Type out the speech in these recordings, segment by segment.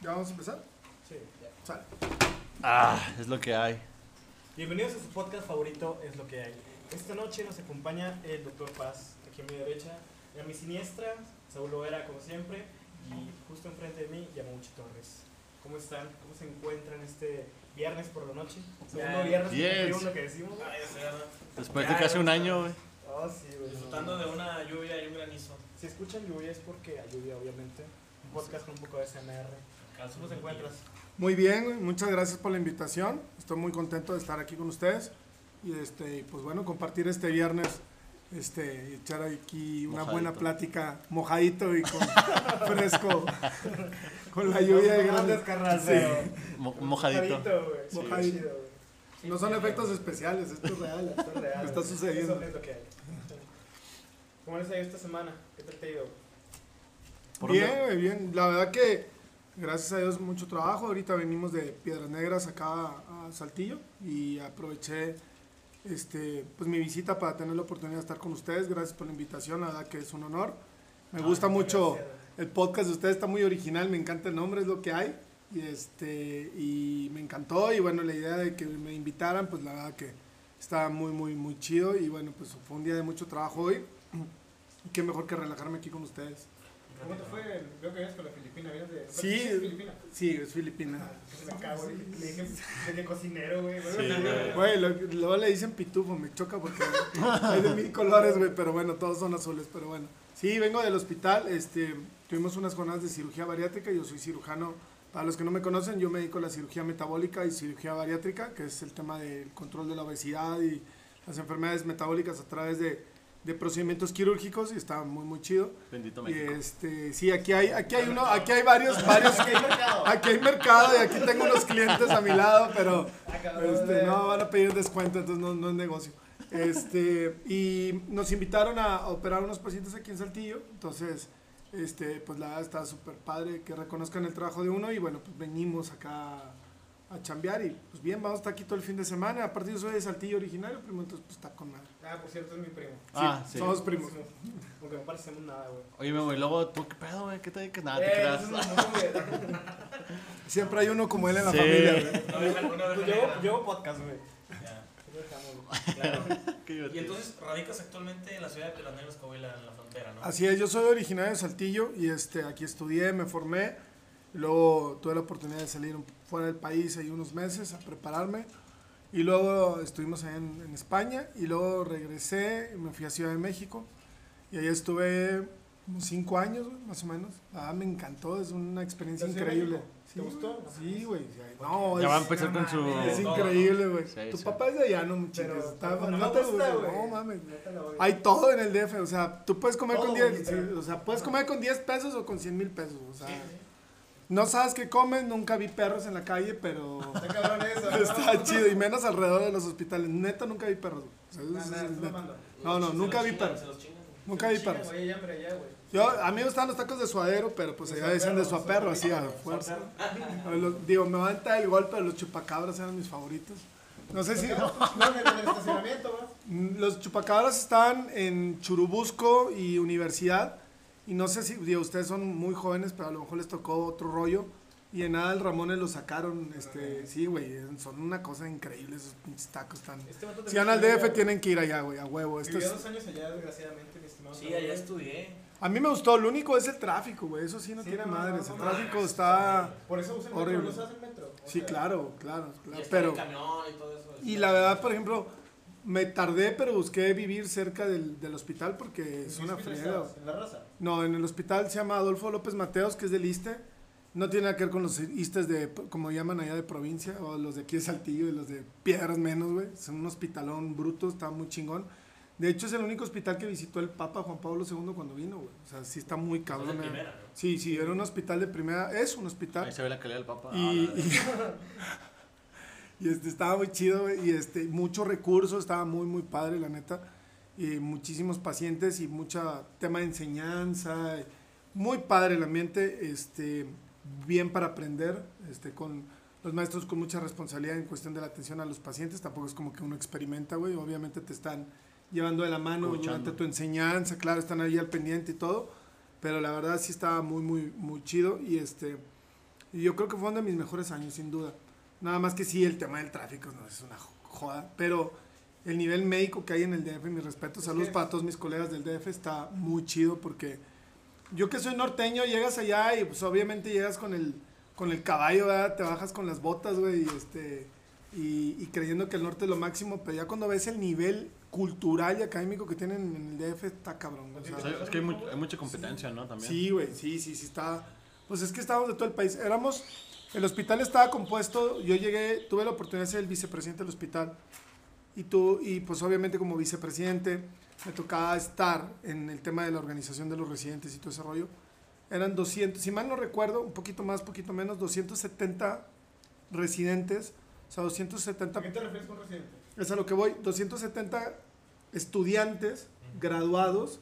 ¿Ya vamos a empezar? Sí. Sale. Ah, es lo que hay. Bienvenidos a su podcast favorito, Es lo que hay. Esta noche nos acompaña el Dr. Paz, aquí a mi derecha, y a mi siniestra, Saúl Loera, como siempre, y justo enfrente de mí, Yamuchi Torres. ¿Cómo están? ¿Cómo se encuentran este viernes por la noche? Segundo viernes, Bien. uno que decimos. Ah, ya sé. Después Ya, de casi un ya. año, güey. Oh, sí, güey. Disfrutando de una lluvia y un granizo. Si escuchan lluvia es porque hay lluvia, obviamente. Un podcast con un poco de SMR. ¿Cómo te encuentras? Muy bien, muchas gracias por la invitación. Estoy muy contento de estar aquí con ustedes. Y este, pues bueno, compartir este viernes, este, y echar aquí una Mojadito. buena plática, mojadito y con fresco, con la lluvia de grandes. Carrasero. Mo- mojadito. Sí. Mojadito, güey. No son efectos especiales, esto es real. Esto es real. Está sucediendo. Eso es lo que hay. ¿Cómo les ha ido esta semana? ¿Qué tal te ha ido? ¿Por Bien, bien. La verdad que, gracias a Dios, mucho trabajo. Ahorita venimos de Piedras Negras acá a Saltillo y aproveché este, pues, mi visita para tener la oportunidad de estar con ustedes. Gracias por la invitación, la verdad que es un honor. Me gusta mucho Gracias. el podcast de ustedes, está muy original, me encanta el nombre, es lo que hay. Y, este, y me encantó y bueno, la idea de que me invitaran, pues la verdad que está muy, muy, muy chido. Y bueno, pues fue un día de mucho trabajo hoy. Y qué mejor que relajarme aquí con ustedes. ¿Cómo te fue? Veo que vienes con la Filipina. ¿Vienes de Sí. ¿Es Filipina? Sí, es filipina. Me cago, le le dije de cocinero, güey. Güey. Luego le dicen pitufo, me choca porque hay de mil colores, güey, pero bueno, todos son azules, pero bueno. Sí, vengo del hospital, este, tuvimos unas jornadas de cirugía bariátrica, yo soy cirujano, para los que no me conocen, yo me dedico a la cirugía metabólica y cirugía bariátrica, que es el tema del control de la obesidad y las enfermedades metabólicas a través de, de procedimientos quirúrgicos y está muy, muy chido. Bendito Y México. este, sí, aquí hay, aquí hay uno, aquí hay varios, varios, aquí hay mercado y aquí tengo unos clientes a mi lado, pero este, no van a pedir descuento, entonces no, no es negocio. Este, y nos invitaron a operar unos pacientes aquí en Saltillo, entonces, este, pues la verdad está súper padre que reconozcan el trabajo de uno y bueno, pues venimos acá a chambear y pues bien, vamos a estar aquí todo el fin de semana, aparte yo soy de Saltillo originario, primo, entonces pues está con madre. Ah, por cierto, es mi primo. Ah, sí. Somos primos. Aunque no parecemos nada, güey. Oye, güey, luego tú, ¿qué pedo, güey? ¿Qué te dedicas? Nada, te Eh, creas. Siempre hay uno como él en la Sí. familia. güey. Pues. Yo llevo podcast, güey. Ya. Claro. Qué Y entonces radicas actualmente en la ciudad de Negras, Coahuila, en la frontera, ¿no? Así es, yo soy originario de Saltillo y este, aquí estudié, me formé, luego tuve la oportunidad de salir fuera del país ahí unos meses a prepararme y luego estuvimos allá en, en España y luego regresé, me fui a Ciudad de México y ahí estuve como cinco años más o menos. Ah, me encantó, es una experiencia ¿La Ciudad de increíble. Sí, ¿Te gustó? Sí, güey. No, Ya va a empezar con su... es increíble, güey. Sí, tu sí. papá es de allá, no muchachos. No, no te gusta, güey. no mames. Hay todo en el DF, o sea, tú puedes comer Todo, con 10, literal. sí, o sea, puedes comer con 10 pesos o con 100 mil pesos, o sea, Sí, no sabes qué comes, nunca vi perros en la calle, pero. está chido, y menos alrededor de los hospitales, neta nunca vi perros, güey. O sea, eso es neta. No, no, nunca vi perros, nunca vi perros. Yo, a mí me gustan los tacos de suadero, pero pues allá dicen de suaperro, así a fuerza. Los- Digo, me van a entrar el gol, pero los chupacabras eran mis favoritos. No sé si... No, en el, en el estacionamiento, güey. Mm, Los chupacabras están en Churubusco y Universidad. Y no sé si, digo, ustedes son muy jóvenes, pero a lo mejor les tocó otro rollo. Y en nada el Ramones lo sacaron, este, sí, güey, son una cosa increíble esos pinches tacos tan... Este vato Si van al DF tienen que ir allá, güey, a huevo. Esto es- dos años allá, desgraciadamente, mi estimado. Sí, allá estudié. a mí me gustó, lo único es el tráfico, güey, eso sí no Sí, tiene no, madres. no, el no, tráfico no, está... Por eso usan el Horrible. metro, ¿no sabes el metro? O Sí, sea, claro, claro, Y claro. está Pero... el camión y todo eso. Y la verdad, por ejemplo, me tardé, pero busqué vivir cerca del, del hospital porque ¿en es una friega. ¿En la raza? No, en el hospital se llama Adolfo López Mateos, que es del ISTE. No tiene nada que ver con los ISTES de, como llaman allá de provincia, o los de aquí de Saltillo y los de Piedras menos, güey. Es un hospitalón bruto, está muy chingón. De hecho, es el único hospital que visitó el Papa Juan Pablo II cuando vino, güey. O sea, sí está muy Es de cabrón. eh. primera, ¿no? Sí, sí, era un hospital de primera, es un Ahí hospital. se ve la calidad del papa. Y, Ah, y, y, este, estaba muy chido, güey, y este, muchos recursos, estaba muy, muy padre, la neta. Y muchísimos pacientes y mucha tema de enseñanza. Muy padre el ambiente, este, bien para aprender, este, con los maestros con mucha responsabilidad en cuestión de la atención a los pacientes. Tampoco es como que uno experimenta, güey. Obviamente te están llevando de la mano durante tu enseñanza, claro, están ahí al pendiente y todo. Pero la verdad sí estaba muy, muy, muy chido. Y este, Y yo creo que fue uno de mis mejores años, sin duda. Nada más que sí, el tema del tráfico no es una joda, pero el nivel médico que hay en el DF, mis respetos, saludos para todos mis colegas del DF, está muy chido porque yo que soy norteño, llegas allá y pues obviamente llegas con el, con el caballo, ¿verdad? te bajas con las botas, güey, y, este, y, y creyendo que el norte es lo máximo, pero ya cuando ves el nivel cultural y académico que tienen en el DF, está cabrón. o sea, O sea, es que hay, hay mucha competencia, ¿no? También. Sí, güey, sí, sí, sí, está. Pues es que estábamos de todo el país. Éramos, el hospital estaba compuesto, yo llegué, tuve la oportunidad de ser el vicepresidente del hospital. Y tú, y pues obviamente como vicepresidente, me tocaba estar en el tema de la organización de los residentes y todo ese rollo. Eran 200, si mal no recuerdo, un poquito más, poquito menos, 270 residentes, o sea, 270 ¿A qué te refieres con residente? es a lo que voy. 270 estudiantes graduados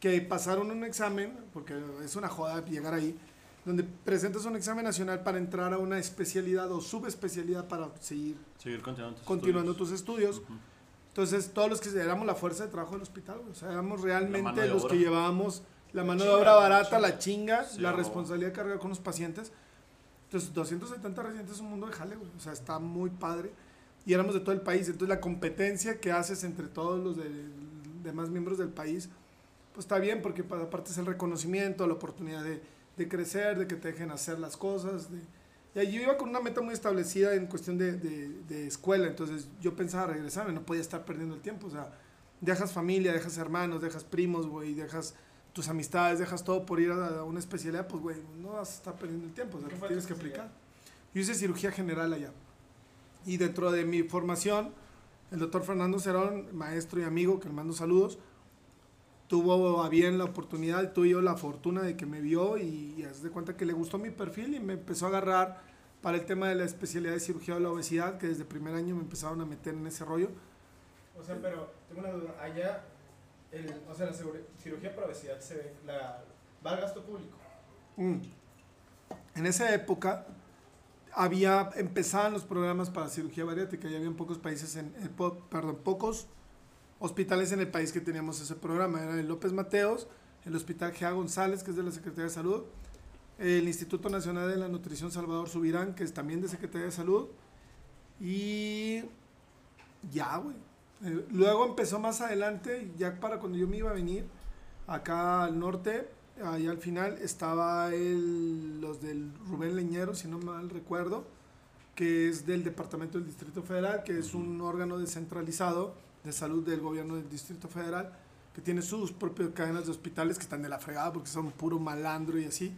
que pasaron un examen, porque es una joda llegar ahí, donde presentas un examen nacional para entrar a una especialidad o subespecialidad para seguir Seguir continuando tus continuando estudios. tus estudios. Ujú. Entonces, todos los que éramos la fuerza de trabajo del hospital, güey. o sea, éramos realmente los obra. que llevábamos la mano de obra barata, chinga. la chinga, Sí, la responsabilidad de cargar con los pacientes. Entonces, 270 residentes es un mundo de jale, güey. O sea, está muy padre. Y éramos de todo el país. Entonces, la competencia que haces entre todos los de- demás miembros del país, pues está bien, porque pa- aparte es el reconocimiento, la oportunidad de, de crecer, de que te dejen hacer las cosas. de- y yo iba con una meta muy establecida en cuestión de, de- de escuela. Entonces, yo pensaba regresarme, no podía estar perdiendo el tiempo. O sea, dejas familia, dejas hermanos, dejas primos, güey, dejas tus amistades, dejas todo por ir a, a una especialidad, pues, güey, no vas a estar perdiendo el tiempo, o sea, ¿Qué te fue tienes que aplicar. Yo hice cirugía general allá. Y dentro de mi formación, el doctor Fernando Cerón, maestro y amigo, que le mando saludos, tuvo a bien la oportunidad, tuve yo la fortuna de que me vio y, y haz de cuenta que le gustó mi perfil y me empezó a agarrar para el tema de la especialidad de cirugía de la obesidad, que desde primer año me empezaron a meter en ese rollo. O sea, pero tengo una duda. Allá, el, o sea, la cirugía para obesidad se ve, la, va al gasto público. Mm. En esa época había empezaban los programas para cirugía bariátrica y había pocos países en, en perdón, pocos hospitales en el país que teníamos ese programa. Era el López Mateos, el Hospital Gea González, que es de la Secretaría de Salud, el Instituto Nacional de la Nutrición Salvador Subirán, que es también de Secretaría de Salud, y ya, güey. Eh, luego empezó más adelante, ya para cuando yo me iba a venir acá al norte, ahí al final estaba el, los del Rubén Leñero, si no mal recuerdo, que es del Departamento del Distrito Federal, que es un órgano descentralizado de salud del gobierno del Distrito Federal, que tiene sus propias cadenas de hospitales que están de la fregada porque son puro malandro y así.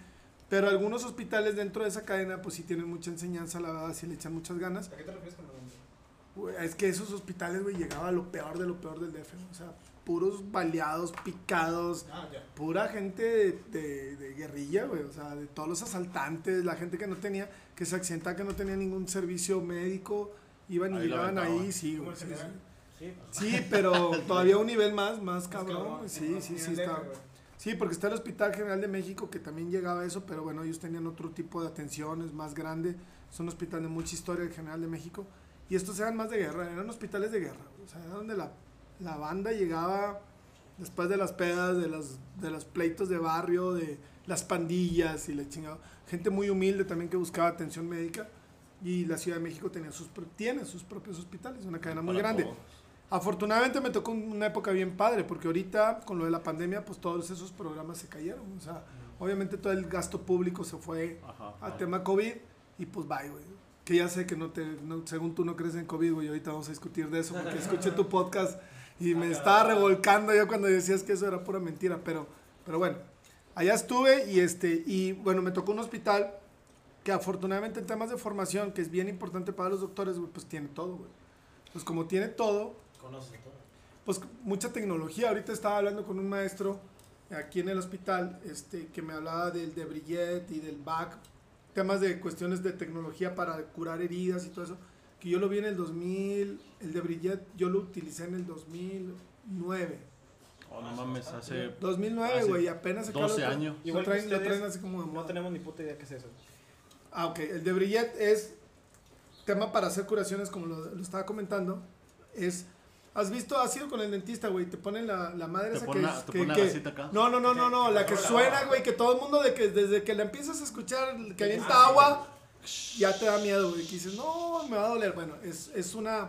Pero algunos hospitales dentro de esa cadena, pues sí tienen mucha enseñanza, la verdad, sí le echan muchas ganas. ¿A qué te refieres con Es que esos hospitales, güey, llegaba a lo peor de lo peor del DF. ¿no? O sea, puros baleados, picados, Ah, ya. pura gente de, de- de guerrilla, güey. O sea, de todos los asaltantes, la gente que no tenía, que se accidentaba, que no tenía ningún servicio médico, iban y Ahí llegaban ahí, sí, ¿Cómo güey. Sí, pero todavía un nivel más, más cabrón. sí, Sí, sí, está. Sí, porque está el Hospital General de México que también llegaba a eso, pero bueno, ellos tenían otro tipo de atenciones más grande. Es un hospital de mucha historia, el General de México. Y estos eran más de guerra, eran hospitales de guerra. O sea, era donde la, la banda llegaba después de las pedas, de los, de los pleitos de barrio, de las pandillas y la chingada. Gente muy humilde también que buscaba atención médica. Y la Ciudad de México tenía sus, pro- tiene sus propios hospitales, una cadena muy grande. todos. Afortunadamente me tocó una época bien padre, porque ahorita con lo de la pandemia, pues todos esos programas se cayeron. O sea, obviamente todo el gasto público se fue Ajá. al tema COVID y pues bye, güey. Que ya sé que no te, no- según tú no crees en COVID, güey, ahorita vamos a discutir de eso, porque escuché tu podcast y me estaba revolcando yo cuando decías que eso era pura mentira, pero, pero bueno, allá estuve y este, y bueno, me tocó un hospital que afortunadamente en temas de formación, que es bien importante para los doctores, güey, pues tiene todo, güey. Pues como tiene todo, Conoces a todos. pues mucha tecnología. Ahorita estaba hablando con un maestro aquí en el hospital este, que me hablaba del de Brillet y del BAC, temas de cuestiones de tecnología para curar heridas y todo eso, que yo lo vi en el 2000, el de Brillet yo lo utilicé en el 2009. Oh, no mames, hace 2009, Hace güey, apenas acá 12 lo tra- años. Lo Igual que traen, lo ustedes, traen así como de No tenemos ni puta idea qué es eso. Ah, ok. El de Brillet es tema para hacer curaciones, como lo, lo estaba comentando. Es ¿Has visto? ¿Has ido con el dentista, güey? Te ponen la, la madre Te esa pone que, la- es- te que- pone la que- gasita acá. No, no, no, no, no, la que suena, güey, que todo el mundo de que desde que la empiezas a escuchar que avienta agua, ya te da miedo, güey. Que dices, no, me va a doler. Bueno, es, es una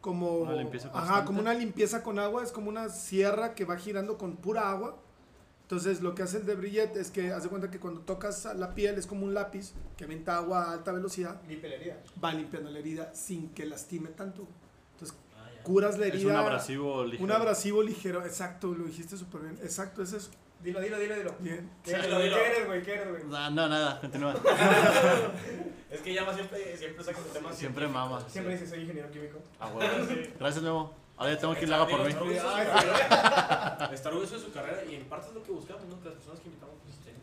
como Una limpieza ajá, constante. como una limpieza con agua, es como una sierra que va girando con pura agua. Entonces, lo que hace el de Brillet es que hace cuenta que cuando tocas la piel es como un lápiz que avienta agua a alta velocidad, Limpia la herida. va limpiando la herida sin que lastime tanto. Ah, curas la Es herida. un abrasivo ligero. Un abrasivo ligero, exacto, lo dijiste súper bien. Exacto, es eso. Dilo, dilo, dilo, dilo. Bien. ¿Qué eres, Dilo, güey? dilo. ¿Qué eres, güey? ¿Qué eres, güey? No, no, nada, continúa. Es que llama siempre, siempre saca un tema Siempre mama. Siempre dice, soy ingeniero químico. Ah, huevo. Gracias, Memo. Ahora ya tengo que ir haga por mí. Está orgulloso, de- su carrera y en parte es lo que buscamos, ¿no? Que las personas que invitamos, pues, estén-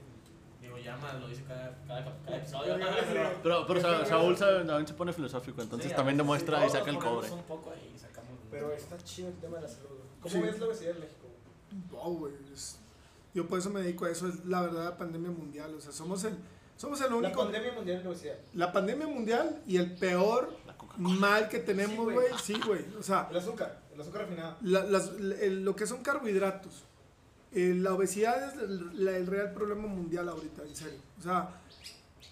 digo, llama, lo dice cada, cada, cada episodio. ¿no? Pero- Pero, pero Sa- Saúl sabe- también se pone filosófico, entonces Sí, también demuestra sí, y saca el cobre. Un poco ahí y sacamos. Pero está chido el tema de la salud. ¿Cómo Sí. ves la obesidad en México? No, güey. es- Yo por eso me dedico a eso, es la verdadera pandemia mundial. O sea, somos el, somos el La único. pandemia mundial de la obesidad. La pandemia mundial y el peor La mal que Sí, tenemos, güey. güey. Sí, güey. O sea, El azúcar, el azúcar refinado. la- las- el- lo que son carbohidratos. eh, la obesidad es el, la- el real problema mundial ahorita, en serio. O sea,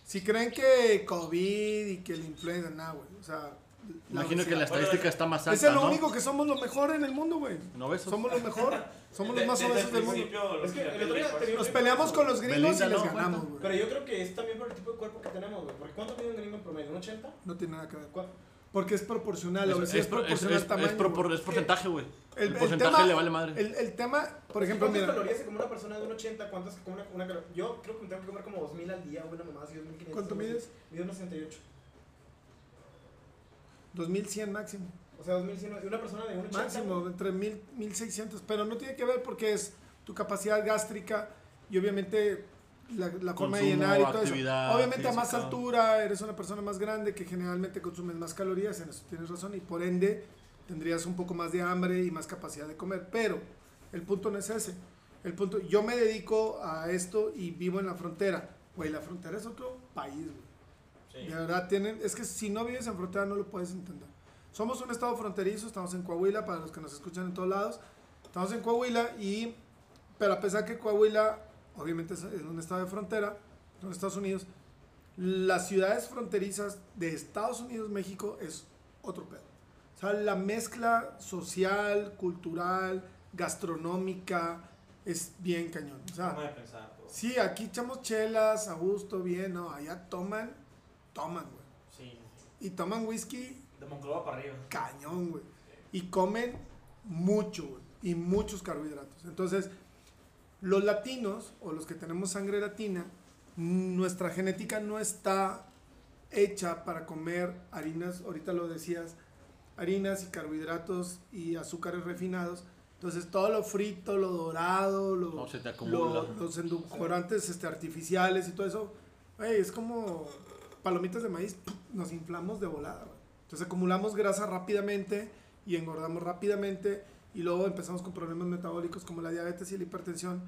si creen que COVID y que la influenza, nada, güey. O sea, la Imagino que la estadística está más Es alta, lo ¿no? único que somos lo mejor en el mundo, güey. ¿No ves? Somos los mejor. Somos los más obesos el del mundo. principio, Es que el otro día Nos peleamos con los gringos Belinda y les no ganamos, cuenta. Pero güey. yo creo que es también por el tipo de cuerpo que tenemos, güey. Porque ¿cuánto mide un gringo en promedio? ¿Un 80? No tiene nada que ver. ¿Cuánto? Porque es proporcional. Es, es, es, pro- es, proporcional es- tamaño. es güey. es porcentaje, güey. El, porcentaje tema- le vale madre. El, el tema, por ejemplo, ¿Cuántas calorías se come una persona de un 80? ¿Cuántas se come una, Yo creo que me tengo que comer como 2000 al día, güey, así, 2500. ¿Cuánto mides? Mido unos 68. 2100 máximo. O sea, 2100. y Una persona de un 80. Máximo, entre 1000 1600. Pero no tiene que ver porque es tu capacidad gástrica y obviamente la, la forma de llenar y todo eso. Obviamente a más altura eres una persona más grande que generalmente consumes más calorías, en eso tienes razón, y por ende tendrías un poco más de hambre y más capacidad de comer. Pero el punto no es ese. El punto, yo me dedico a esto y vivo en la frontera. Güey, la frontera es otro país, güey. Sí. De verdad, tienen, es que si no vives en frontera no lo puedes entender. Somos un estado fronterizo, estamos en Coahuila, para los que nos escuchan en todos lados. Estamos en Coahuila y, pero a pesar que Coahuila, obviamente es un estado de frontera, en Estados Unidos, las ciudades fronterizas de Estados Unidos, México, es otro pedo. O sea, la mezcla social, cultural, gastronómica, es bien cañón. O sea, pensar. todo. sí, aquí echamos chelas, a gusto, bien, no, allá toman, toman, güey. Sí. Y toman whisky De Monclova para arriba. cañón, güey. Y comen mucho, güey. Y muchos carbohidratos. Entonces, los latinos, o los que tenemos sangre latina, nuestra genética no está hecha para comer harinas, ahorita lo decías, harinas y carbohidratos y azúcares refinados. Entonces, todo lo frito, lo dorado, lo, No, se te acumula. lo- los endulcorantes este, artificiales y todo eso, güey, es como palomitas de maíz, nos inflamos de volada, güey. Entonces acumulamos grasa rápidamente y engordamos rápidamente y luego empezamos con problemas metabólicos como la diabetes y la hipertensión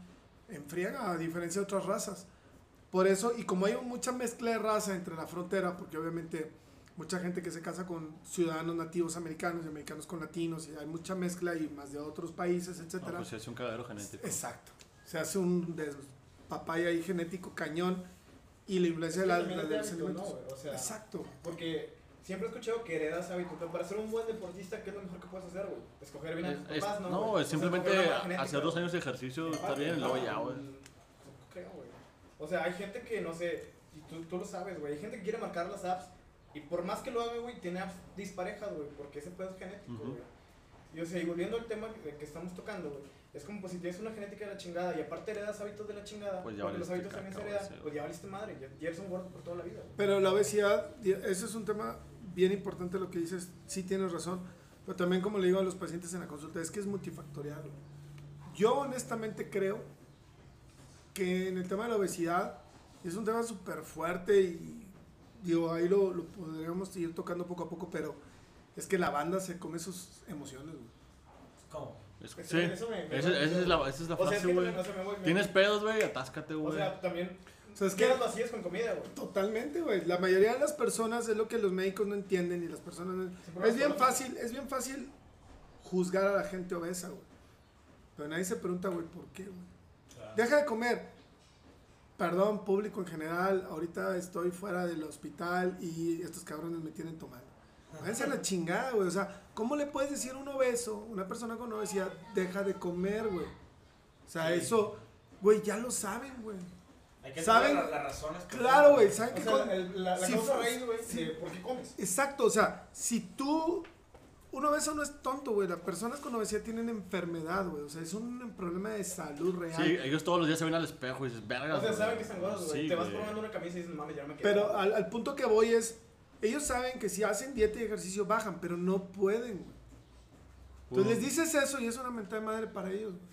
en friega, a diferencia de otras razas. Por eso, y como hay mucha mezcla de raza entre la frontera, porque obviamente mucha gente que se casa con ciudadanos nativos americanos y americanos con latinos, y hay mucha mezcla y más de otros países, No, etcétera. pues sí, es un cagadero genético. Exacto. Se hace un papaya ahí genético cañón y la influencia de, la, la- de los hábito, ¿no, alimentos. güey? O sea, Exacto. Porque siempre he escuchado que heredas hábitos, pero para ser un buen deportista, ¿qué es lo mejor que puedes hacer, güey? Escoger bien a tus Es- papás, ¿no? no, es simplemente genética, hacer dos años de ejercicio, está bien, y luego no, ya, güey. no creo, güey. O sea, hay gente que, no sé, y tú, tú lo sabes, güey, hay gente que quiere marcar las apps y por más que lo haga, güey, tiene apps disparejas, güey, porque ese pedo es genético, güey. Y o sea, y volviendo al tema que, que estamos tocando, güey, es como pues si tienes una genética de la chingada y aparte heredas hábitos de la chingada, Pues ya porque los valiste hábitos también se heredan, pues ya valiste madre, ya, ya eres un gordo por toda la vida, güey. Pero la obesidad, y ese es un tema bien importante lo que dices, sí tienes razón, pero también como le digo a los pacientes en la consulta, es que es multifactorial. güey. Yo honestamente creo que en el tema de la obesidad es un tema súper fuerte y digo, ahí lo, lo podríamos ir tocando poco a poco, pero es que la banda se come sus emociones. güey. ¿Cómo? Es- Eso- sí, eso me- me esa es la, esa es la O frase, güey. o Tienes pedos, güey, atáscate, O güey. sea, también O sea, es que quedas vacías con comida, güey. Totalmente, güey. La mayoría de las personas es lo que los médicos no entienden y las personas no- Es bien fácil, es bien fácil juzgar a la gente obesa, güey. Pero nadie se pregunta, güey, ¿por qué, güey? Claro. Deja de comer. Perdón, público en general, ahorita estoy fuera del hospital y estos cabrones me tienen tomando. Váyanse a la chingada, güey. O sea, ¿cómo le puedes decir a un obeso, una persona con obesidad, deja de comer, güey? O sea, Sí. eso, güey, ya lo saben, güey. Hay que ¿Saben? las razones. que- Claro, güey, ¿saben O qué? la, la si causa raíz, güey, por qué comes. Exacto, o sea, si tú. Un obeso no es tonto, güey. Las personas con obesidad tienen enfermedad, güey. O sea, es un problema de salud real. Sí, ellos todos los días se ven al espejo y dices, verga. O sea, saben que están gordos, güey. Sí, Te vas güey. probando una camisa y dices, mames, ya me quedo. Pero al, al punto que voy es. Ellos saben que si hacen dieta y ejercicio bajan, pero no pueden, güey. Entonces les dices eso y es una mentada de madre para ellos, güey.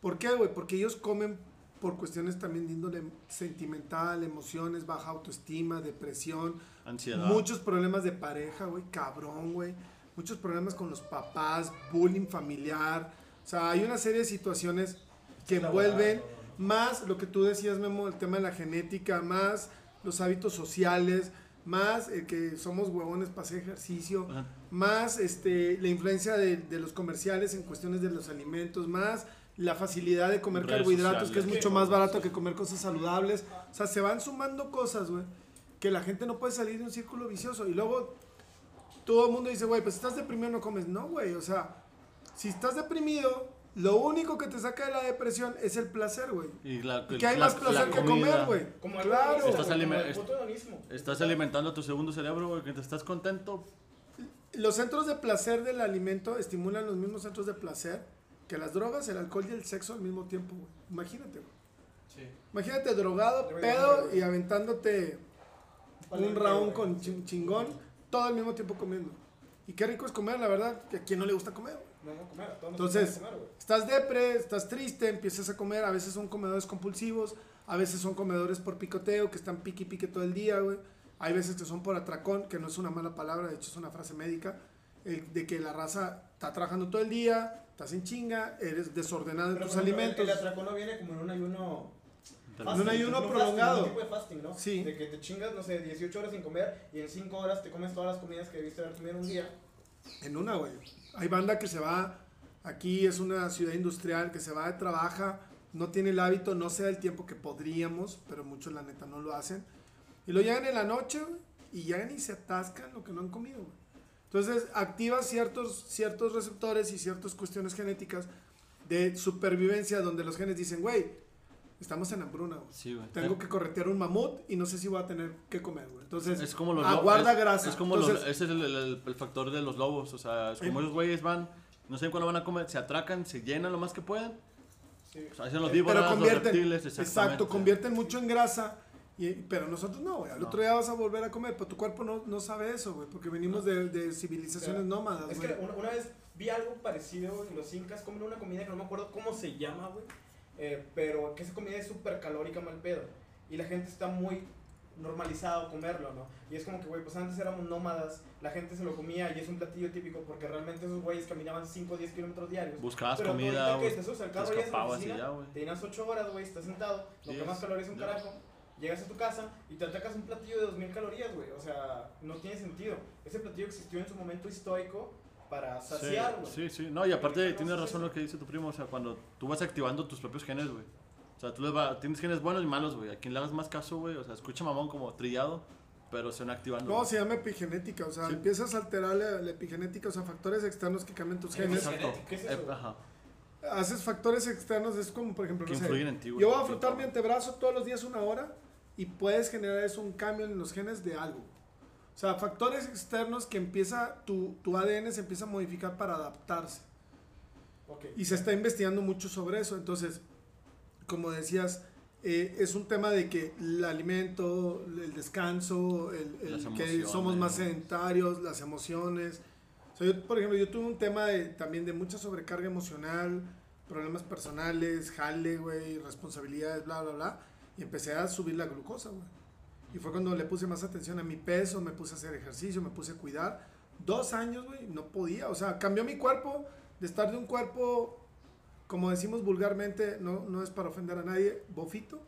¿Por qué, güey? Porque ellos comen por cuestiones también de índole sentimental, emociones, baja autoestima, depresión, Ansiedad. muchos problemas de pareja, güey, cabrón, güey. Muchos problemas con los papás, bullying familiar. O sea, hay una serie de situaciones que envuelven más lo que tú decías, Memo, el tema de la genética, más los hábitos sociales, más el que somos huevones para hacer ejercicio, Ajá. más este, la influencia de, de los comerciales en cuestiones de los alimentos, más la facilidad de comer Redes carbohidratos, que es mucho más barato que comer cosas saludables. O sea, se van sumando cosas, güey, que la gente no puede salir de un círculo vicioso. Y luego todo el mundo dice, güey, pues si estás deprimido no comes. No, güey, o sea, si estás deprimido, lo único que te saca de la depresión es el placer, güey. Y la, ¿Y qué hay la- más placer la que comer, güey? Como el Claro. Estás como alimentando a tu segundo cerebro, güey, que te estás contento. Los centros de placer del alimento estimulan los mismos centros de placer que las drogas, el alcohol y el sexo al mismo tiempo, güey. Imagínate, güey. Sí. Imagínate drogado, pedo y aventándote un round con chin- chingón, todo al mismo tiempo comiendo. Y qué rico es comer, la verdad, que a quien no le gusta comer. güey. No, comer. a todos nos Entonces, comer, güey. Estás depre, estás triste, empiezas a comer, a veces son comedores compulsivos, a veces son comedores por picoteo, que están pique y pique todo el día, güey. Hay veces que son por atracón, que no es una mala palabra, de hecho es una frase médica, el- de que la raza está trabajando todo el día, estás en chinga, eres desordenado en Pero, tus por ejemplo, alimentos. El, el atracón no viene como en un ayuno. En un ayuno prolongado. Fasting, un tipo de fasting, ¿no? Sí. De que te chingas, no sé, 18 horas sin comer y en 5 horas te comes todas las comidas que debiste haber comido en un día. En una, güey. Hay banda que se va, aquí es una ciudad industrial, que se va, trabaja, no tiene el hábito, no se el tiempo que podríamos, pero muchos la neta no lo hacen. Y lo llegan en la noche, y llegan y se atascan lo que no han comido, güey. Entonces, activa ciertos, ciertos receptores y ciertas cuestiones genéticas de supervivencia donde los genes dicen, güey, estamos en hambruna, güey. Sí, güey. Tengo que corretear un mamut y no sé si voy a tener que comer, güey. Entonces, Es como los aguarda es- grasa. Es como los- Entonces- ese es el, el- el factor de los lobos. O sea, es como Eh. esos güeyes van, no saben cuándo van a comer, se atracan, se llenan lo más que puedan. Sí. O sea, hacen los víboras, pero los convierten, reptiles, exacto, convierten mucho en grasa, y, pero nosotros no, güey. Al No. otro día vas a volver a comer, pero tu cuerpo no, no sabe eso, güey, porque venimos de, de civilizaciones Claro. nómadas, Es güey. que una, una vez vi algo parecido en los incas, comen una comida que no me acuerdo cómo se llama, güey. Eh, pero que esa comida es súper calórica, mal pedo. Y la gente está muy normalizado comerlo, ¿no? Y es como que, güey, pues antes éramos nómadas, la gente se lo comía y es un platillo típico porque realmente esos güeyes caminaban 5 o 10 kilómetros diarios. Buscabas Pero comida, que güey. te subes al Te carro es la escapabas y ya, güey. te llenas 8 horas, güey, estás sentado, no Sí, quemas es- calorías un ya. carajo, llegas a tu casa y te atacas un platillo de 2000 calorías, güey. O sea, no tiene sentido. Ese platillo existió en su momento histórico para saciar, güey. Sí, sí, sí. No, y aparte no tienes razón eso. lo que dice tu primo. O sea, cuando tú vas activando tus propios genes, güey. O sea, tú les va, tienes genes buenos y malos, güey. A quien le hagas más caso, güey. O sea, escucha mamón como trillado, pero se van activando. No, güey. se llama epigenética, o sea, Sí. empiezas a alterar la, la epigenética, o sea, factores externos que cambian tus genes. Exacto. ¿Qué es eso, Eh? Ajá. Haces factores externos, es como, por ejemplo, Que no sé, influyen en ti, güey. yo voy a frotar mi antebrazo todos los días una hora y puedes generar eso, un cambio en los genes de algo. O sea, factores externos que empieza, tu, tu ADN se empieza a modificar para adaptarse. Ok. Y se está investigando mucho sobre eso. Entonces, como decías, eh, es un tema de que el alimento, el descanso, el, el que somos más sedentarios, las emociones. O sea, yo, por ejemplo, yo tuve un tema de, también de mucha sobrecarga emocional, problemas personales, jale, güey, responsabilidades, bla, bla, bla. Y empecé a subir la glucosa, güey. Y fue cuando le puse más atención a mi peso, me puse a hacer ejercicio, me puse a cuidar. Dos años, güey, no podía. O sea, cambió mi cuerpo de estar de un cuerpo, como decimos vulgarmente, no, no es para ofender a nadie, bofito.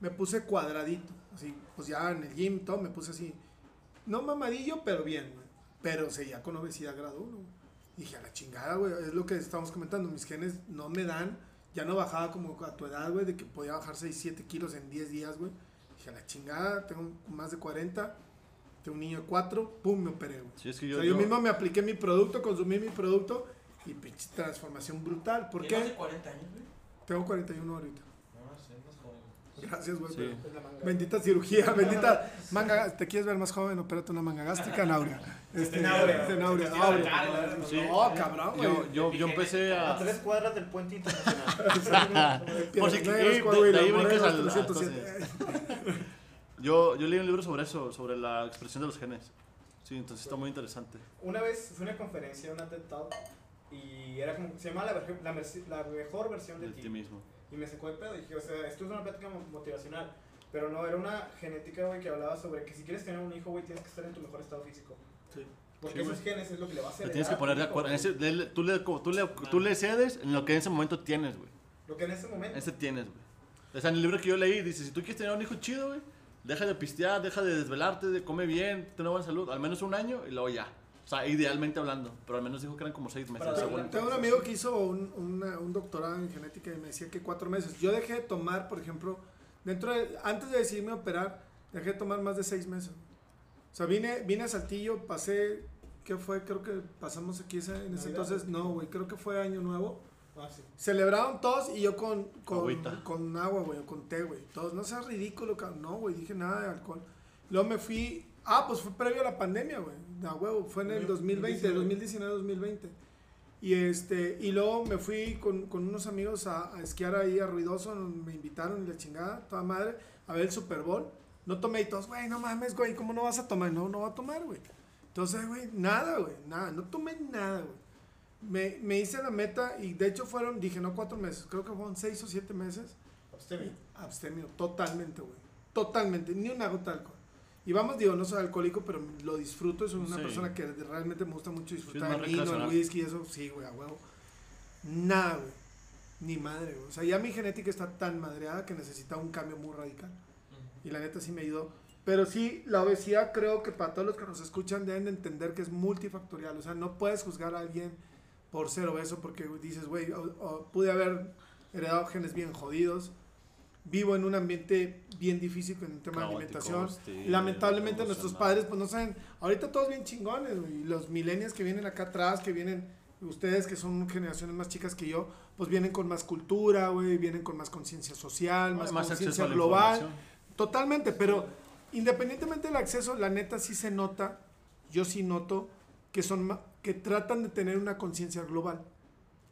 Me puse cuadradito. Así, pues ya en el gym, todo, me puse así. No mamadillo, pero bien, güey. Pero seguía con obesidad grado 1. Dije, a la chingada, güey, es lo que estamos comentando, mis genes no me dan, ya no bajaba como a tu edad, güey, de que podía bajar 6, 7 kilos en 10 días, güey. Dije, a la chingada, tengo más de 40, tengo un niño de 4, pum, me operé. Sí, es que O yo, sea, yo yo- mismo me apliqué mi producto, consumí mi producto y pinche transformación brutal. ¿Por ¿Tienes más qué? de 40 años, güey? Tengo 41 ahorita. No, no sé, más joven. Gracias, güey. Sí. Bendita cirugía, bendita manga. ¿Te quieres ver más joven? Opérate una manga gástrica, Nauria. Este. Este, Nauria. cara, Sí. No, cabrón, güey. yo, yo, yo empecé A a... tres cuadras del puente internacional. Por si- de- ahí brincas al- 307. Yo, yo leí un libro sobre eso, sobre la expresión de los genes. Sí, entonces está muy interesante. Una vez fui a una conferencia, una TED Talk, y era como, se llama la, la, la mejor versión de De ti. ti mismo. Y me sacó de pedo. Y dije, o sea, esto es una plática mo- motivacional. Pero no, era una genética, güey, que hablaba sobre que si quieres tener un hijo, güey, tienes que estar en tu mejor estado físico. Sí. Porque Sí, esos güey. genes es lo que le va a hacer. Te tienes que poner de acuerdo. En ese, le- tú, le, tú, le, tú le cedes en lo que en ese momento tienes, güey. Lo que en ese momento. Ese tienes, güey. O sea, en el libro que yo leí, dice, si tú quieres tener un hijo chido, güey, deja de pistear, deja de desvelarte, de come bien, ten una buena salud, al menos un año y luego ya. O sea, idealmente hablando, pero al menos dijo que eran como seis meses. Darle- Tengo un amigo que hizo un, una- un doctorado en genética y me decía que cuatro meses. Yo dejé de tomar, por ejemplo, dentro de, antes de decidirme a operar, dejé de tomar más de seis meses. O sea, vine, vine a Saltillo, pasé, ¿qué fue? Creo que pasamos aquí ese- en ese Navidad. entonces. No, güey, creo que fue Año Nuevo. Ah, sí. Celebraron todos y yo con, con, con agua, güey, o con té, güey. Todos, no seas ridículo, cabrón. No, güey, dije nada de alcohol. Luego me fui, ah, pues fue previo a la pandemia, güey. A huevo, fue en el 2020, 2019, 2020. Y este, y luego me fui con, con unos amigos a, a esquiar ahí a Ruidoso, me invitaron y la chingada, toda madre, a ver el Super Bowl. No tomé y todos, güey, no mames, güey, ¿cómo no vas a tomar? No, no va a tomar, güey. Entonces, güey, nada, güey, nada, no tomé nada, güey. Me, me hice la meta y de hecho fueron, dije, no cuatro meses, creo que fueron seis o siete meses. Abstemio. Abstemio, totalmente, güey. Totalmente, ni una gota de alcohol. Y vamos, digo, no soy alcohólico, pero lo disfruto. Soy una Sí. persona que realmente me gusta mucho disfrutar el vino, el whisky, eso, sí, güey, a huevo. Nada, güey. Ni madre, güey. O sea, ya mi genética está tan madreada que necesita un cambio muy radical. Y la neta sí me ayudó. Pero sí, la obesidad creo que para todos los que nos escuchan deben de entender que es multifactorial. O sea, no puedes juzgar a alguien por ser obeso porque dices, güey, pude haber heredado genes bien jodidos. Vivo en un ambiente bien difícil con el tema de alimentación. lamentablemente nuestros padres pues no saben. Ahorita todos bien chingones, güey. Y los millennials que vienen acá atrás, que vienen, ustedes que son generaciones más chicas que yo, pues vienen con más cultura, güey, vienen con más conciencia social, más, conciencia global. Totalmente, pero independientemente del acceso, la neta sí se nota, yo sí noto que son ma- que tratan de tener una conciencia global,